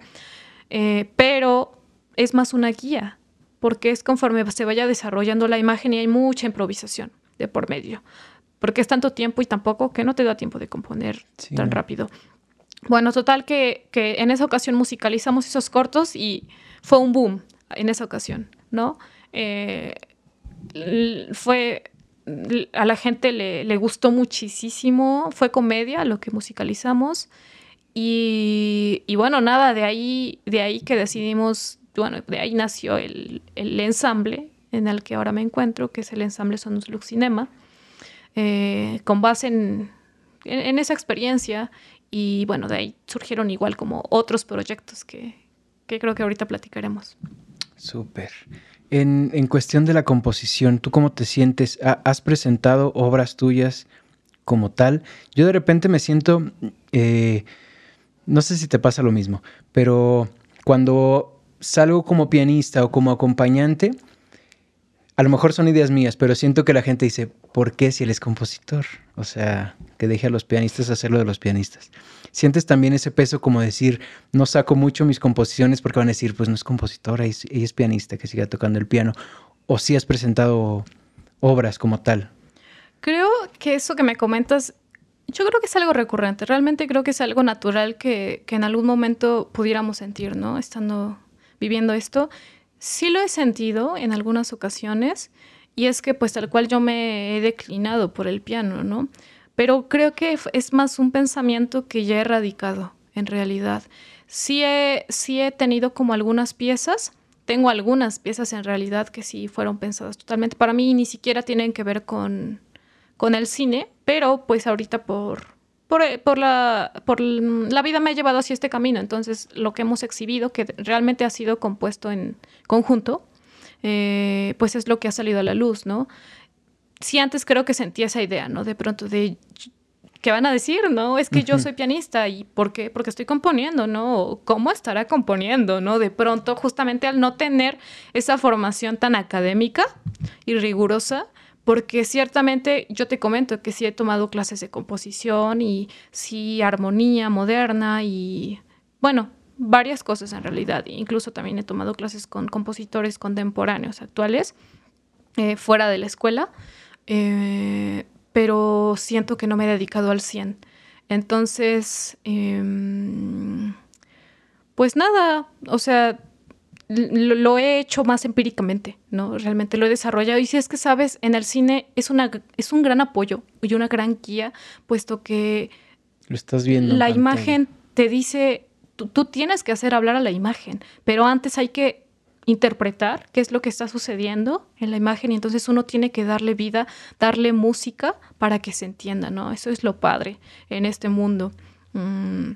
eh, pero es más una guía, porque es conforme se vaya desarrollando la imagen y hay mucha improvisación de por medio porque es tanto tiempo y tampoco que no te da tiempo de componer tan rápido. Bueno, total que, que, en esa ocasión musicalizamos esos cortos y fue un boom en esa ocasión, ¿no? Eh, fue, a la gente le, le, gustó muchísimo, fue comedia lo que musicalizamos y, y, bueno, nada, de ahí, de ahí que decidimos, bueno, de ahí nació el, el ensamble en el que ahora me encuentro, que es el ensamble Sonus Lux Cinema eh, con base en, esa experiencia y bueno, de ahí surgieron igual como otros proyectos que, creo que ahorita platicaremos. Súper. En, cuestión de la composición, ¿tú cómo te sientes? ¿Has presentado obras tuyas como tal? Yo de repente me siento, eh, no sé si te pasa lo mismo, pero cuando salgo como pianista o como acompañante, a lo mejor son ideas mías, pero siento que la gente dice, ¿por qué si él es compositor? O sea, que deje a los pianistas hacerlo de los pianistas. Sientes también ese peso como decir, no saco mucho mis composiciones porque van a decir, pues no es compositora, ella es pianista, que siga tocando el piano. O si has presentado obras como tal. Creo que eso que me comentas, yo creo que es algo recurrente. Realmente creo que es algo natural que, que en algún momento pudiéramos sentir, ¿no? Estando viviendo esto Sí lo he sentido en algunas ocasiones y es que pues tal cual yo me he declinado por el piano, ¿no? Pero creo que es más un pensamiento que ya he erradicado en realidad. Sí he, sí he tenido como algunas piezas tengo algunas piezas en realidad que sí fueron pensadas totalmente para mí ni siquiera tienen que ver con, con el cine, pero pues ahorita por, por, eh, por, la, por la vida me ha llevado hacia este camino. Entonces, lo que hemos exhibido, que realmente ha sido compuesto en conjunto, eh, pues es lo que ha salido a la luz, ¿no? Sí, antes creo que sentía esa idea, ¿no? De pronto de, ¿qué van a decir? No, es que yo soy pianista y ¿por qué? Porque estoy componiendo, ¿no? ¿Cómo estará componiendo, no? De pronto, justamente al no tener esa formación tan académica y rigurosa, porque ciertamente yo te comento que sí he tomado clases de composición y sí armonía moderna y bueno, varias cosas en realidad. Incluso también he tomado clases con compositores contemporáneos actuales eh, fuera de la escuela, eh, pero siento que no me he dedicado al 100. Entonces, em, pues nada, o sea, lo, he hecho más empíricamente, ¿no? Realmente lo he desarrollado. Y si es que sabes, en el cine es, una, es un gran apoyo y una gran guía, puesto que... Lo estás viendo. La imagen te dice, tú, tú, tienes que hacer hablar a la imagen, pero antes hay que interpretar qué es lo que está sucediendo en la imagen y entonces uno tiene que darle vida, darle música para que se entienda, ¿no? Eso es lo padre en este mundo. Mm,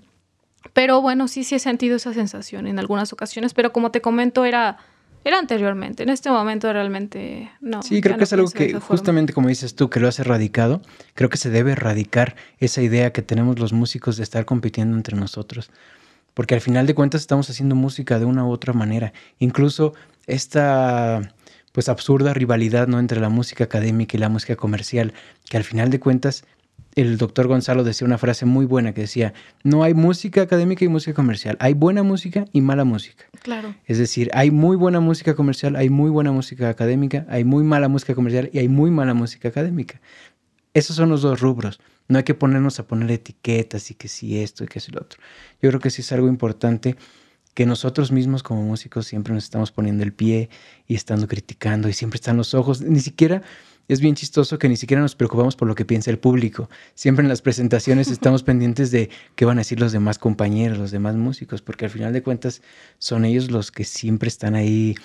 pero bueno, sí, sí he sentido esa sensación en algunas ocasiones, pero como te comento, era, era anteriormente. En este momento realmente no. Sí, creo que es algo que justamente como dices tú, que lo has erradicado, creo que se debe erradicar esa idea que tenemos los músicos de estar compitiendo entre nosotros. Porque al final de cuentas estamos haciendo música de una u otra manera. Incluso esta pues absurda rivalidad ¿no? entre la música académica y la música comercial, que al final de cuentas el doctor Gonzalo decía una frase muy buena que decía, no hay música académica y música comercial, hay buena música y mala música. Claro. Es decir, hay muy buena música comercial, hay muy buena música académica, hay muy mala música comercial y hay muy mala música académica. Esos son los dos rubros. No hay que ponernos a poner etiquetas y que si esto y que si lo otro. Yo creo que sí es algo importante que nosotros mismos como músicos siempre nos estamos poniendo el pie y estando criticando y siempre están los ojos, ni siquiera es bien chistoso que ni siquiera nos preocupamos por lo que piensa el público. Siempre en las presentaciones estamos pendientes de qué van a decir los demás compañeros, los demás músicos, porque al final de cuentas son ellos los que siempre están ahí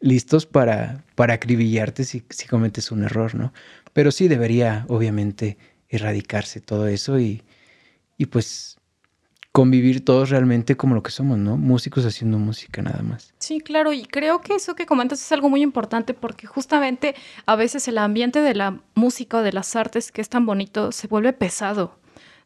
listos para, para acribillarte si, si cometes un error, ¿no? Pero sí debería, obviamente, erradicarse todo eso y, y pues convivir todos realmente como lo que somos, ¿no? Músicos haciendo música nada más. Sí, claro, y creo que eso que comentas es algo muy importante porque justamente a veces el ambiente de la música o de las artes que es tan bonito se vuelve pesado,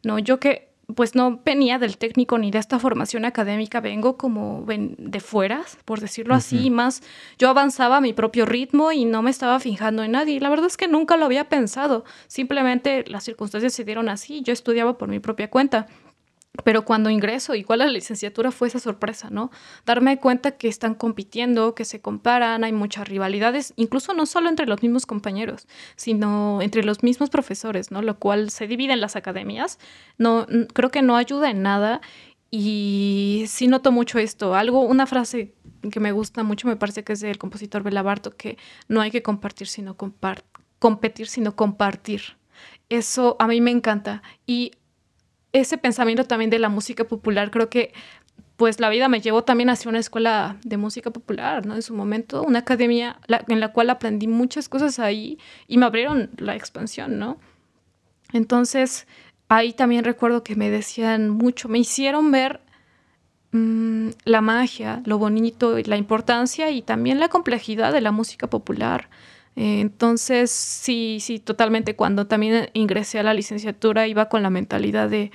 ¿no? Yo que pues no venía del técnico ni de esta formación académica, vengo como de fuera, por decirlo así, más yo avanzaba a mi propio ritmo y no me estaba fijando en nadie. La verdad es que nunca lo había pensado, simplemente las circunstancias se dieron así, yo estudiaba por mi propia cuenta. Pero cuando ingreso, igual a la licenciatura fue esa sorpresa, ¿no? Darme cuenta que están compitiendo, que se comparan, hay muchas rivalidades, incluso no solo entre los mismos compañeros, sino entre los mismos profesores, ¿no? Lo cual se divide en las academias. No, creo que no ayuda en nada y sí noto mucho esto. Algo, una frase que me gusta mucho me parece que es del compositor Bela Bartok, que no hay que compartir sino competir sino compartir. Eso a mí me encanta y ese pensamiento también de la música popular, creo que pues la vida me llevó también hacia una escuela de música popular, ¿no? En su momento, una academia en la cual aprendí muchas cosas ahí y me abrieron la expansión, ¿no? Entonces, ahí también recuerdo que me decían mucho, me hicieron ver mm, la magia, lo bonito, la importancia y también la complejidad de la música popular. Eh, entonces, sí, sí, totalmente. Cuando también ingresé a la licenciatura iba con la mentalidad de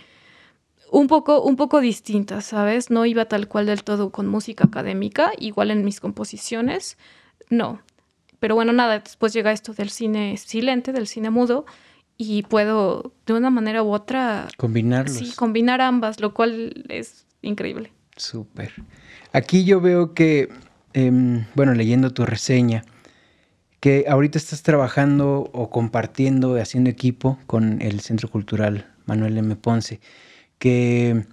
un poco, un poco distinta, ¿sabes? No iba tal cual del todo con música académica, igual en mis composiciones, no. Pero bueno, nada, después llega esto del cine silente, del cine mudo, y puedo de una manera u otra... Combinarlos. Sí, combinar ambas, lo cual es increíble. Súper. Aquí yo veo que, em, bueno, leyendo tu reseña, que ahorita estás trabajando o compartiendo, haciendo equipo con el Centro Cultural Manuel M. Ponce, que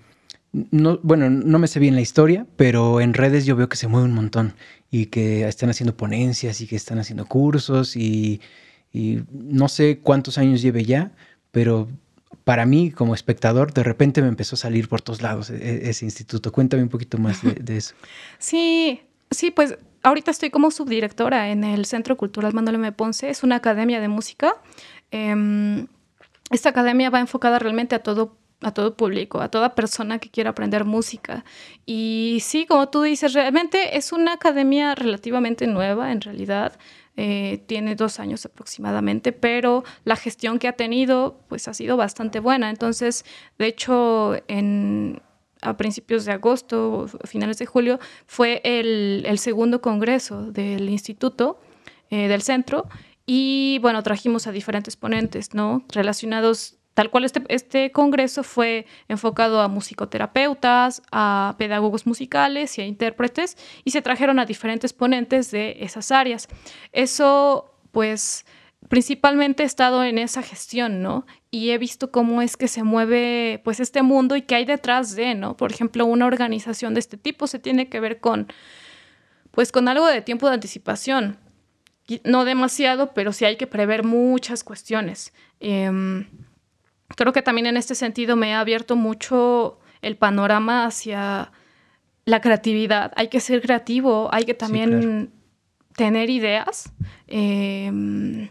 no, bueno, no me sé bien la historia, pero en redes yo veo que se mueve un montón y que están haciendo ponencias y que están haciendo cursos y, no sé cuántos años lleve ya, pero para mí como espectador de repente me empezó a salir por todos lados e, e, ese instituto. Cuéntame un poquito más de, de eso. Sí, sí, pues ahorita estoy como subdirectora en el Centro Cultural Manuel M. Ponce, es una academia de música. Em, esta academia va enfocada realmente a todo a todo público, a toda persona que quiera aprender música. Y sí, como tú dices, realmente es una academia relativamente nueva en realidad. Eh, tiene dos años aproximadamente, pero la gestión que ha tenido pues ha sido bastante buena. Entonces, de hecho, en, a principios de agosto, finales de julio, fue el, segundo congreso del instituto, eh, del centro, y bueno, trajimos a diferentes ponentes, ¿no? Relacionados, tal cual este, este congreso fue enfocado a musicoterapeutas, a pedagogos musicales y a intérpretes, y se trajeron a diferentes ponentes de esas áreas. Eso, pues, principalmente he estado en esa gestión, ¿no? Y he visto cómo es que se mueve pues este mundo y qué hay detrás de, ¿no? Por ejemplo, una organización de este tipo se tiene que ver con pues con algo de tiempo de anticipación. No demasiado, pero sí hay que prever muchas cuestiones. Em, creo que también en este sentido me ha abierto mucho el panorama hacia la creatividad. Hay que ser creativo, hay que también tener ideas. Eh,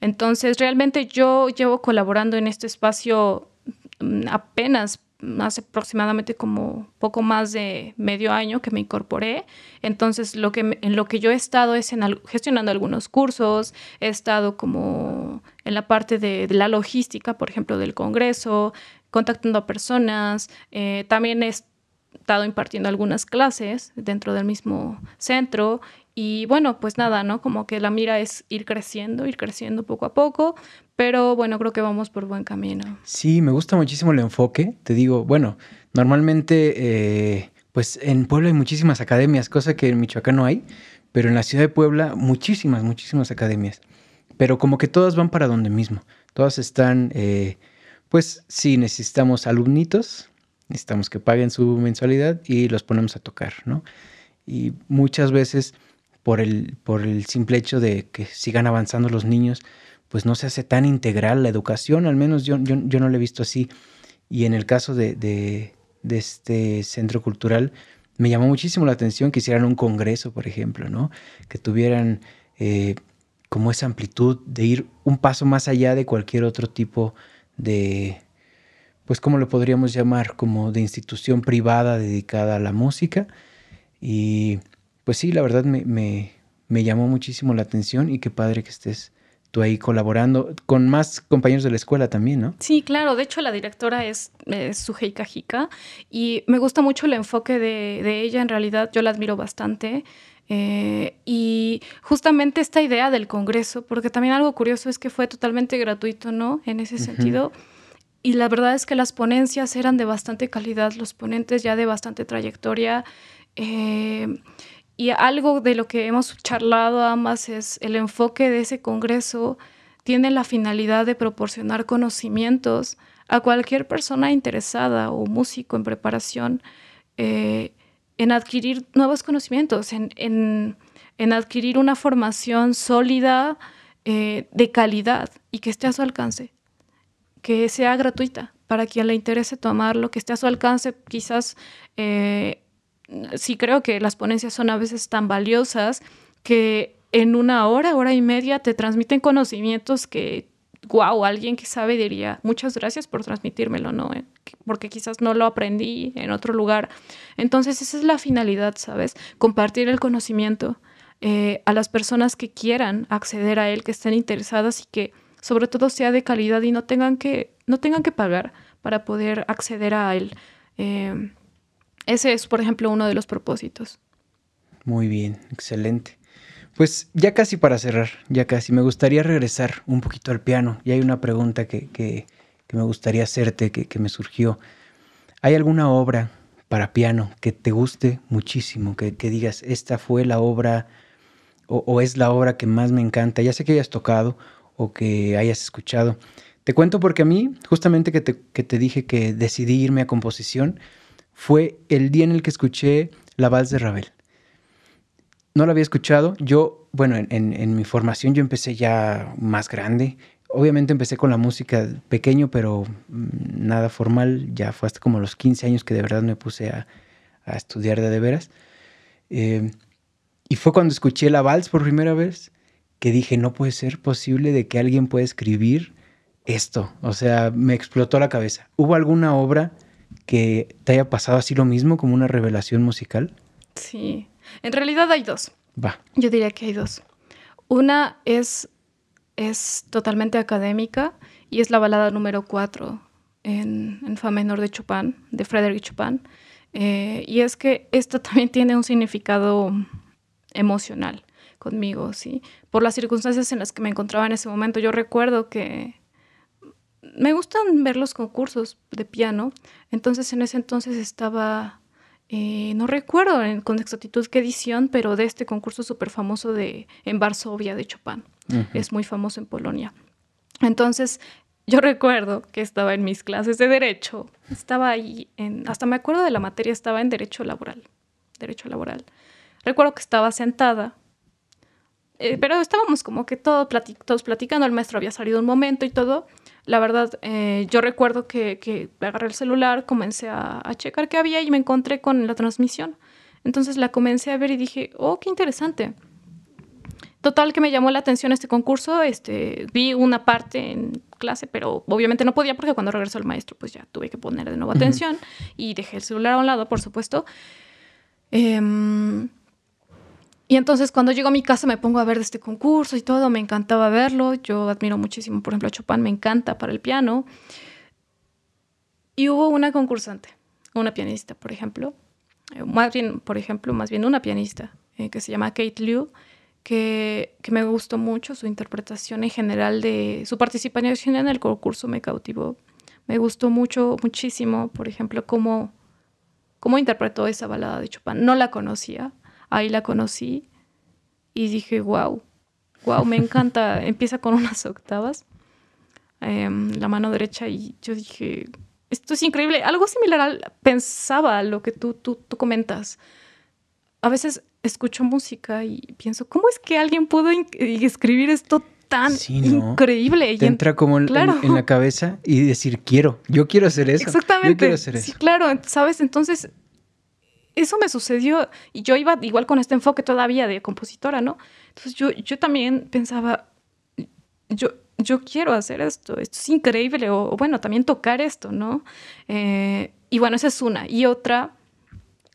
entonces, realmente yo llevo colaborando en este espacio mm, apenas hace aproximadamente como poco más de medio año que me incorporé. Entonces, lo que, en lo que yo he estado es en, gestionando algunos cursos, he estado como en la parte de, la logística, por ejemplo, del Congreso, contactando a personas. Eh, también he estado impartiendo algunas clases dentro del mismo centro y bueno, pues nada, ¿no? Como que la mira es ir creciendo, ir creciendo poco a poco, pero bueno, creo que vamos por buen camino. Sí, me gusta muchísimo el enfoque. Te digo, bueno, normalmente, eh, pues en Puebla hay muchísimas academias, cosa que en Michoacán no hay, pero en la ciudad de Puebla muchísimas, muchísimas academias. Pero como que todas van para donde mismo. Todas están, eh, pues sí, necesitamos alumnitos, necesitamos que paguen su mensualidad y los ponemos a tocar, ¿no? Y muchas veces por el, por el simple hecho de que sigan avanzando los niños, pues no se hace tan integral la educación, al menos yo, yo, no lo he visto así. Y en el caso de, de, este centro cultural, me llamó muchísimo la atención que hicieran un congreso, por ejemplo, ¿no? Que tuvieran eh, como esa amplitud de ir un paso más allá de cualquier otro tipo de, pues, ¿cómo lo podríamos llamar? Como de institución privada dedicada a la música. Y pues sí, la verdad me, llamó muchísimo la atención y qué padre que estés tú ahí colaborando con más compañeros de la escuela también, ¿no? Sí, claro. De hecho, la directora es, es Sujei Kajika y me gusta mucho el enfoque de, ella. En realidad, yo la admiro bastante. Eh, y justamente esta idea del Congreso, porque también algo curioso es que fue totalmente gratuito, ¿no? En ese sentido. Y la verdad es que las ponencias eran de bastante calidad, los ponentes ya de bastante trayectoria. Eh, y algo de lo que hemos charlado ambas es el enfoque de ese Congreso tiene la finalidad de proporcionar conocimientos a cualquier persona interesada o músico en preparación eh, en adquirir nuevos conocimientos, en, adquirir una formación sólida eh, de calidad y que esté a su alcance, que sea gratuita para quien le interese tomarlo, que esté a su alcance quizás eh, sí creo que las ponencias son a veces tan valiosas que en una hora, hora y media te transmiten conocimientos que, wow, alguien que sabe diría, muchas gracias por transmitírmelo, ¿no? Eh, porque quizás no lo aprendí en otro lugar. Entonces, esa es la finalidad, ¿sabes? Compartir el conocimiento eh, a las personas que quieran acceder a él, que estén interesadas y que sobre todo sea de calidad y no tengan que, no tengan que pagar para poder acceder a él. Eh, ese es, por ejemplo, uno de los propósitos. Muy bien, excelente. Pues ya casi para cerrar, ya casi, me gustaría regresar un poquito al piano. Y hay una pregunta que, me gustaría hacerte, que, me surgió. ¿Hay alguna obra para piano que te guste muchísimo, que, digas, esta fue la obra o, es la obra que más me encanta? Ya sé que hayas tocado o que hayas escuchado. Te cuento porque a mí, justamente que te, que te dije que decidí irme a composición, fue el día en el que escuché La Vals de Ravel. No la había escuchado. Yo, bueno, en, mi formación yo empecé ya más grande. Obviamente empecé con la música pequeño, pero mm, nada formal. Ya fue hasta como los 15 años que de verdad me puse a, estudiar de de veras. Eh, Y fue cuando escuché la vals por primera vez que dije, no puede ser posible de que alguien pueda escribir esto. O sea, me explotó la cabeza. ¿Hubo alguna obra que te haya pasado así lo mismo, como una revelación musical? Sí, en realidad hay dos. Va. Yo diría que hay dos. Una es, es totalmente académica y es la balada número 4 en, en Fa menor de Chopin, de Frédéric Chopin. Eh, y es que esta también tiene un significado emocional conmigo, ¿sí? Por las circunstancias en las que me encontraba en ese momento. Yo recuerdo que me gustan ver los concursos de piano, entonces en ese entonces estaba, eh, no recuerdo con exactitud qué edición, pero de este concurso súper famoso de, en Varsovia de Chopin. Es muy famoso en Polonia. Entonces, yo recuerdo que estaba en mis clases de derecho, estaba ahí, en, hasta me acuerdo de la materia, estaba en derecho laboral, derecho laboral. Recuerdo que estaba sentada, eh, pero estábamos como que todo todos platicando, el maestro había salido un momento y todo. La verdad, eh, yo recuerdo que, que, agarré el celular, comencé a, a checar qué había y me encontré con la transmisión. Entonces la comencé a ver y dije, oh, qué interesante. Total que me llamó la atención este concurso, este, vi una parte en clase, pero obviamente no podía porque cuando regresó el maestro pues ya tuve que poner de nuevo atención y dejé el celular a un lado, por supuesto. Em, y entonces cuando llego a mi casa me pongo a ver este concurso y todo, me encantaba verlo, yo admiro muchísimo, por ejemplo, a Chopin, me encanta para el piano. Y hubo una concursante, una pianista, por ejemplo, eh, más bien, por ejemplo, más bien una pianista eh, que se llama Kate Liu, que, me gustó mucho, su interpretación en general de su participación en el concurso me cautivó. Me gustó mucho, muchísimo, por ejemplo, cómo, cómo interpretó esa balada de Chopin. No la conocía, ahí la conocí y dije, wow, wow, me encanta. Empieza con unas octavas, em, la mano derecha, y yo dije, esto es increíble. Algo similar al, pensaba lo que tú, tú, tú comentas. A veces escucho música y pienso, ¿cómo es que alguien pudo escribir esto tan increíble? Te entra como en, la cabeza y decir, quiero, yo quiero hacer eso. Exactamente. Yo quiero hacer eso. Sí, claro, ¿sabes? Entonces, eso me sucedió y yo iba igual con este enfoque todavía de compositora, ¿no? Entonces yo, yo también pensaba, yo, yo quiero hacer esto, esto es increíble, o, bueno, también tocar esto, ¿no? Eh, y bueno, esa es una. Y otra,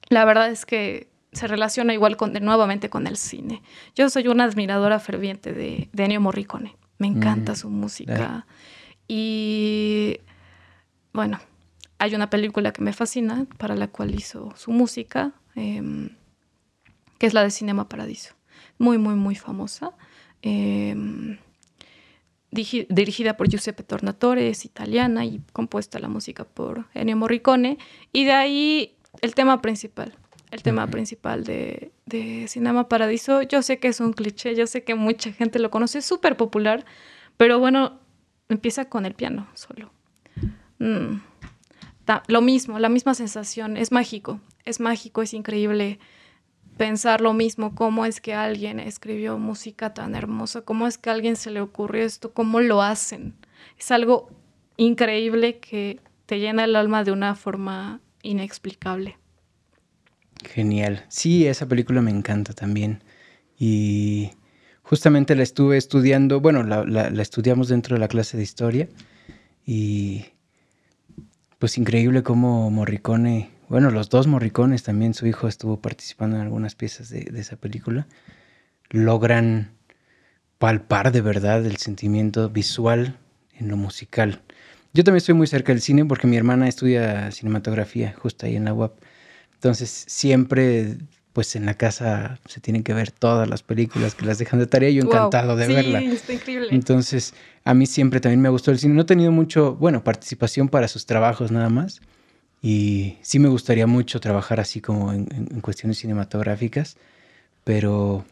la verdad es que se relaciona igual con, nuevamente con el cine. Yo soy una admiradora ferviente de, de Ennio Morricone. Me encanta mm, su música. Y bueno, hay una película que me fascina para la cual hizo su música, em, que es la de Cinema Paradiso. Muy, muy, muy famosa. Em, dirigida por Giuseppe Tornatore, es italiana y compuesta la música por Ennio Morricone. Y de ahí el tema principal, el tema principal de, Cinema Paradiso. Yo sé que es un cliché, yo sé que mucha gente lo conoce, es súper popular, pero bueno, empieza con el piano solo. Mm. Lo mismo, la misma sensación, es mágico, es mágico, es increíble pensar lo mismo, cómo es que alguien escribió música tan hermosa, cómo es que a alguien se le ocurrió esto, cómo lo hacen. Es algo increíble que te llena el alma de una forma inexplicable. Genial. Sí, esa película me encanta también. Y justamente la estuve estudiando, bueno, la, estudiamos dentro de la clase de historia. Y pues increíble cómo Morricone, bueno, los dos Morricones, también su hijo estuvo participando en algunas piezas de, esa película, logran palpar de verdad el sentimiento visual en lo musical. Yo también estoy muy cerca del cine porque mi hermana estudia cinematografía justo ahí en la UAP. Entonces siempre pues en la casa se tienen que ver todas las películas que las dejan de tarea. Yo encantado de verla. Está increíble. Entonces, a mí siempre también me gustó el cine. No he tenido mucho, bueno, participación para sus trabajos nada más. Y sí me gustaría mucho trabajar así como en, cuestiones cinematográficas. Pero,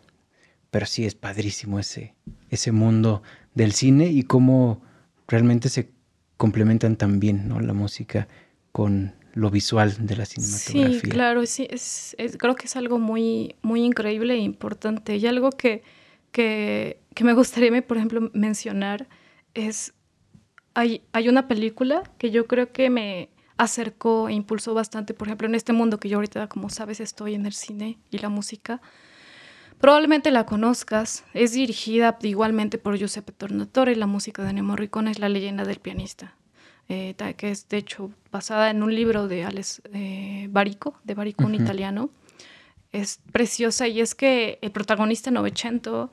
pero sí es padrísimo ese, ese mundo del cine y cómo realmente se complementan también, ¿no? La música con lo visual de la cinematografía. Sí, claro, sí, es, creo que es algo muy, muy increíble e importante. Y algo que, que, me gustaría, por ejemplo, mencionar es, hay, hay una película que yo creo que me acercó e impulsó bastante, por ejemplo, en este mundo que yo ahorita, como sabes, estoy en el cine y la música. Probablemente la conozcas. Es dirigida igualmente por Giuseppe Tornatore. La música de Ennio Morricone es La leyenda del pianista, eh, que es de hecho basada en un libro de Alex eh, Barico, de Barico, un italiano. Es preciosa y es que el protagonista Novecento,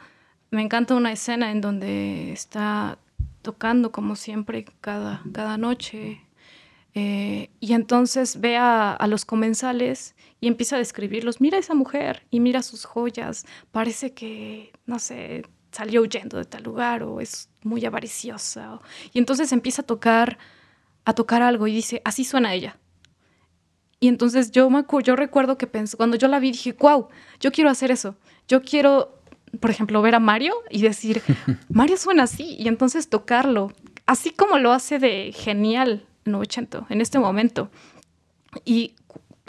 me encanta una escena en donde está tocando como siempre cada, cada noche eh, y entonces ve a, a, los comensales y empieza a describirlos. Mira a esa mujer y mira sus joyas. Parece que, no sé, salió huyendo de tal lugar o es muy avariciosa. Y entonces empieza a tocar, a tocar algo y dice, así suena ella. Y entonces yo, me yo recuerdo que pensé, cuando yo la vi dije, wow, yo quiero hacer eso. Yo quiero, por ejemplo, ver a Mario y decir, Mario suena así. Y entonces tocarlo, así como lo hace de genial 90, en este momento. Y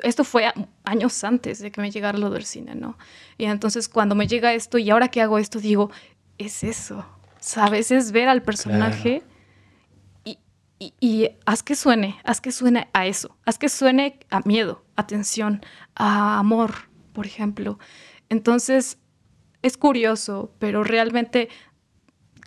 esto fue años antes de que me llegara lo del cine, ¿no? Y entonces cuando me llega esto y ahora que hago esto, digo, es eso, ¿sabes? Es ver al personaje y, haz que suene, haz que suene a eso, haz que suene a miedo, a tensión, a amor, por ejemplo. Entonces, es curioso, pero realmente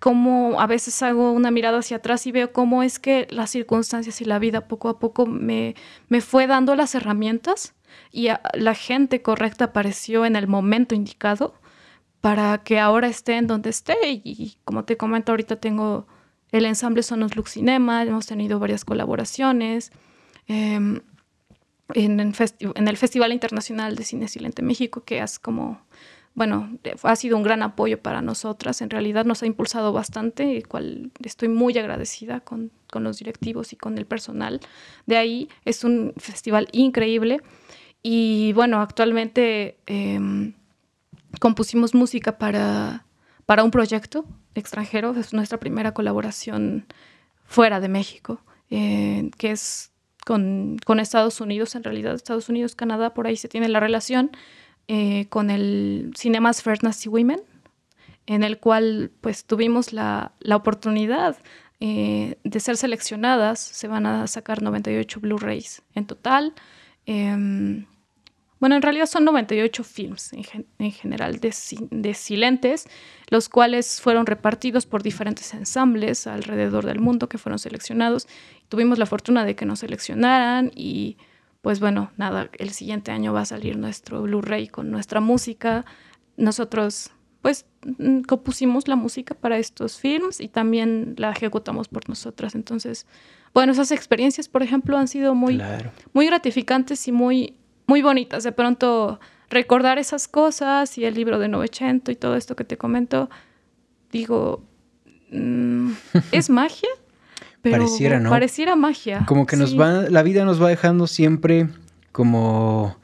cómo a veces hago una mirada hacia atrás y veo cómo es que las circunstancias y la vida poco a poco me, me fue dando las herramientas y la gente correcta apareció en el momento indicado para que ahora esté en donde esté. Y, como te comento, ahorita tengo el ensamble Sonos Lux Cinema, hemos tenido varias colaboraciones. Em, en, en, el Festival Internacional de Cine Silente México, que es como bueno, ha sido un gran apoyo para nosotras. En realidad nos ha impulsado bastante, el cual estoy muy agradecida con, los directivos y con el personal. De ahí es un festival increíble. Y bueno, actualmente em, compusimos música para, para un proyecto extranjero. Es nuestra primera colaboración fuera de México, eh, que es con, Estados Unidos. En realidad, Estados Unidos, Canadá, por ahí se tiene la relación eh, con el Cinemas First Nasty Women, en el cual pues tuvimos la, la oportunidad eh, de ser seleccionadas. Se van a sacar 98 Blu-rays en total. Em, bueno, en realidad son 98 films en, en general de, de, silentes, los cuales fueron repartidos por diferentes ensambles alrededor del mundo que fueron seleccionados. Tuvimos la fortuna de que nos seleccionaran y pues bueno, nada, el siguiente año va a salir nuestro Blu-ray con nuestra música. Nosotros pues mm, compusimos la música para estos films y también la ejecutamos por nosotras. Entonces, bueno, esas experiencias, por ejemplo, han sido muy, muy gratificantes y muy, muy bonitas. De pronto recordar esas cosas y el libro de Novecento y todo esto que te comento, digo, mm, ¿es magia? pareciera, ¿no? Pareciera magia. Como que nos va, la vida nos va dejando siempre como,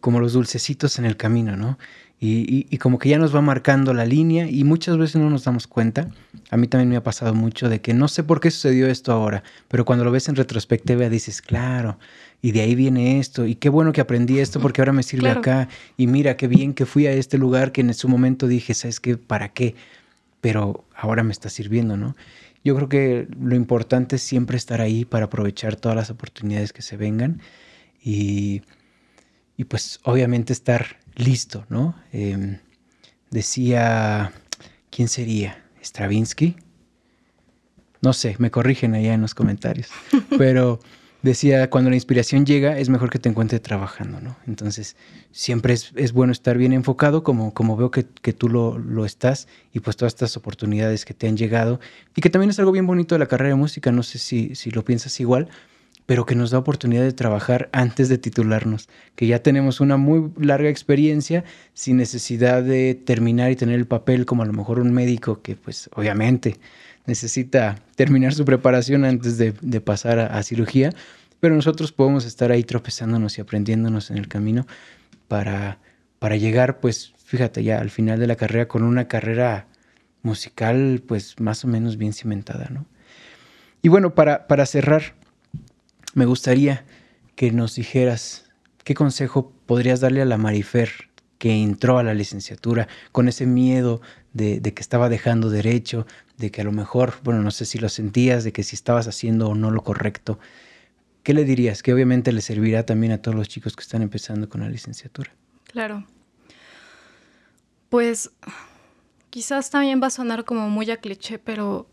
como los dulcecitos en el camino, ¿no? Y, y, como que ya nos va marcando la línea y muchas veces no nos damos cuenta. A mí también me ha pasado mucho de que no sé por qué sucedió esto ahora, pero cuando lo ves en retrospectiva dices, claro, y de ahí viene esto, y qué bueno que aprendí esto porque ahora me sirve acá, y mira qué bien que fui a este lugar que en su momento dije, ¿sabes qué? ¿Para qué? Pero ahora me está sirviendo, ¿no? Yo creo que lo importante es siempre estar ahí para aprovechar todas las oportunidades que se vengan y, pues obviamente estar listo, ¿no? Em, decía, ¿quién sería? ¿Stravinsky? No sé, me corrigen allá en los comentarios, pero decía, cuando la inspiración llega, es mejor que te encuentres trabajando, ¿no? Entonces, siempre es, bueno estar bien enfocado, como, como veo que, tú lo, lo, estás, y pues todas estas oportunidades que te han llegado, y que también es algo bien bonito de la carrera de música, no sé si, si lo piensas igual, pero que nos da oportunidad de trabajar antes de titularnos, que ya tenemos una muy larga experiencia sin necesidad de terminar y tener el papel como a lo mejor un médico que pues obviamente necesita terminar su preparación antes de, pasar a, cirugía, pero nosotros podemos estar ahí tropezándonos y aprendiéndonos en el camino para, para llegar, pues, fíjate, ya al final de la carrera con una carrera musical, pues, más o menos bien cimentada, ¿no? Y bueno, para, para cerrar, me gustaría que nos dijeras qué consejo podrías darle a la Marifer que entró a la licenciatura con ese miedo de, de, que estaba dejando derecho, de que a lo mejor, bueno, no sé si lo sentías, de que si estabas haciendo o no lo correcto, ¿qué le dirías? Que obviamente le servirá también a todos los chicos que están empezando con la licenciatura. Claro. Pues quizás también va a sonar como muy a cliché, pero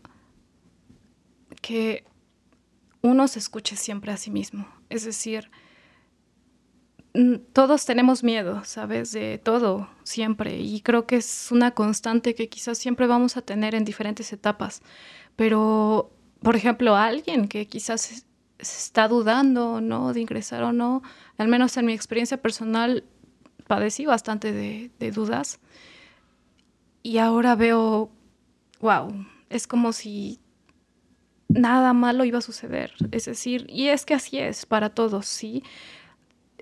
que uno se escuche siempre a sí mismo. Es decir, todos tenemos miedo, ¿sabes? De todo, siempre. Y creo que es una constante que quizás siempre vamos a tener en diferentes etapas. Pero, por ejemplo, alguien que quizás está dudando, ¿no? De ingresar o no, al menos en mi experiencia personal, padecí bastante de, dudas. Y ahora veo, wow, es como si nada malo iba a suceder. Es decir, y es que así es para todos, ¿sí?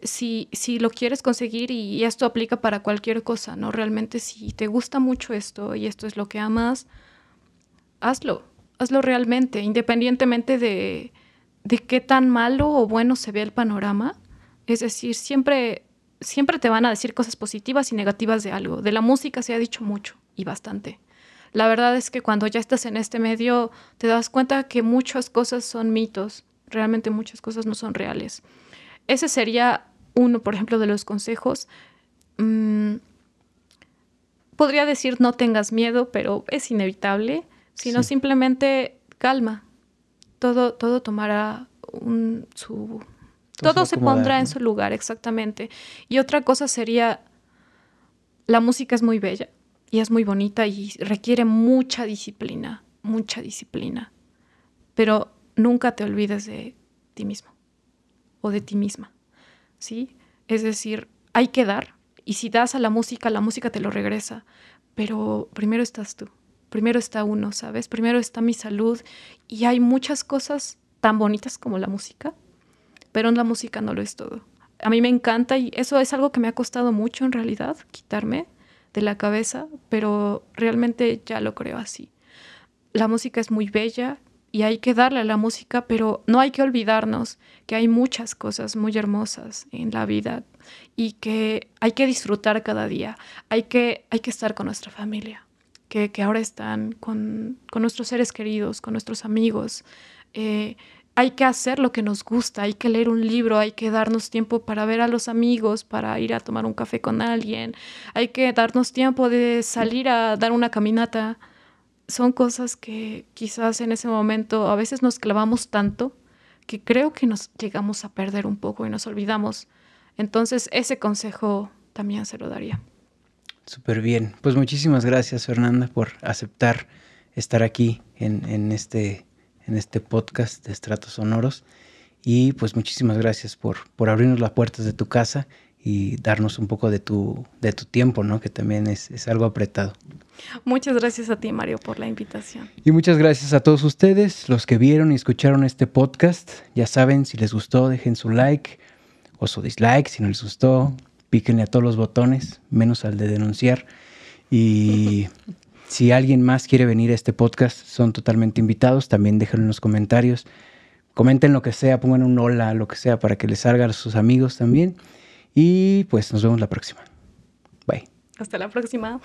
Si, si lo quieres conseguir y, esto aplica para cualquier cosa, ¿no? Realmente si te gusta mucho esto y esto es lo que amas, hazlo, hazlo realmente, independientemente de, de qué tan malo o bueno se ve el panorama. Es decir, siempre, siempre te van a decir cosas positivas y negativas de algo. De la música se ha dicho mucho y bastante. La verdad es que cuando ya estás en este medio te das cuenta que muchas cosas son mitos, realmente muchas cosas no son reales. Ese sería uno, por ejemplo, de los consejos. Mm, podría decir no tengas miedo, pero es inevitable, sino simplemente calma. Todo, todo tomará un, su... todo se pondrá en su lugar, exactamente. Y otra cosa sería, la música es muy bella y es muy bonita y requiere mucha disciplina, mucha disciplina. Pero nunca te olvides de ti mismo o de ti misma, ¿sí? Es decir, hay que dar y si das a la música, la música te lo regresa, pero primero estás tú, primero está uno, ¿sabes? Primero está mi salud y hay muchas cosas tan bonitas como la música, pero la música no lo es todo. A mí me encanta y eso es algo que me ha costado mucho en realidad, quitarme, de la cabeza, pero realmente ya lo creo así. La música es muy bella y hay que darle a la música, pero no hay que olvidarnos que hay muchas cosas muy hermosas en la vida y que hay que disfrutar cada día. Hay que, hay que estar con nuestra familia, que, ahora están con, nuestros seres queridos, con nuestros amigos. Eh, hay que hacer lo que nos gusta, hay que leer un libro, hay que darnos tiempo para ver a los amigos, para ir a tomar un café con alguien, hay que darnos tiempo de salir a dar una caminata. Son cosas que quizás en ese momento a veces nos clavamos tanto que creo que nos llegamos a perder un poco y nos olvidamos. Entonces ese consejo también se lo daría. Súper bien. Pues muchísimas gracias Fernanda por aceptar estar aquí en, en este en este podcast de Estratos Sonoros. Y pues muchísimas gracias por, por abrirnos las puertas de tu casa y darnos un poco de tu, de tu tiempo, ¿no? Que también es, es, algo apretado. Muchas gracias a ti, Mario, por la invitación. Y muchas gracias a todos ustedes, los que vieron y escucharon este podcast. Ya saben, si les gustó, dejen su like o su dislike. Si no les gustó, píquenle a todos los botones, menos al de denunciar. Y Si alguien más quiere venir a este podcast, son totalmente invitados. También déjenlo en los comentarios. Comenten lo que sea, pongan un hola, lo que sea, para que les salga a sus amigos también. Y pues nos vemos la próxima. Bye. Hasta la próxima.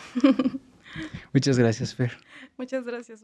Muchas gracias, Fer. Muchas gracias.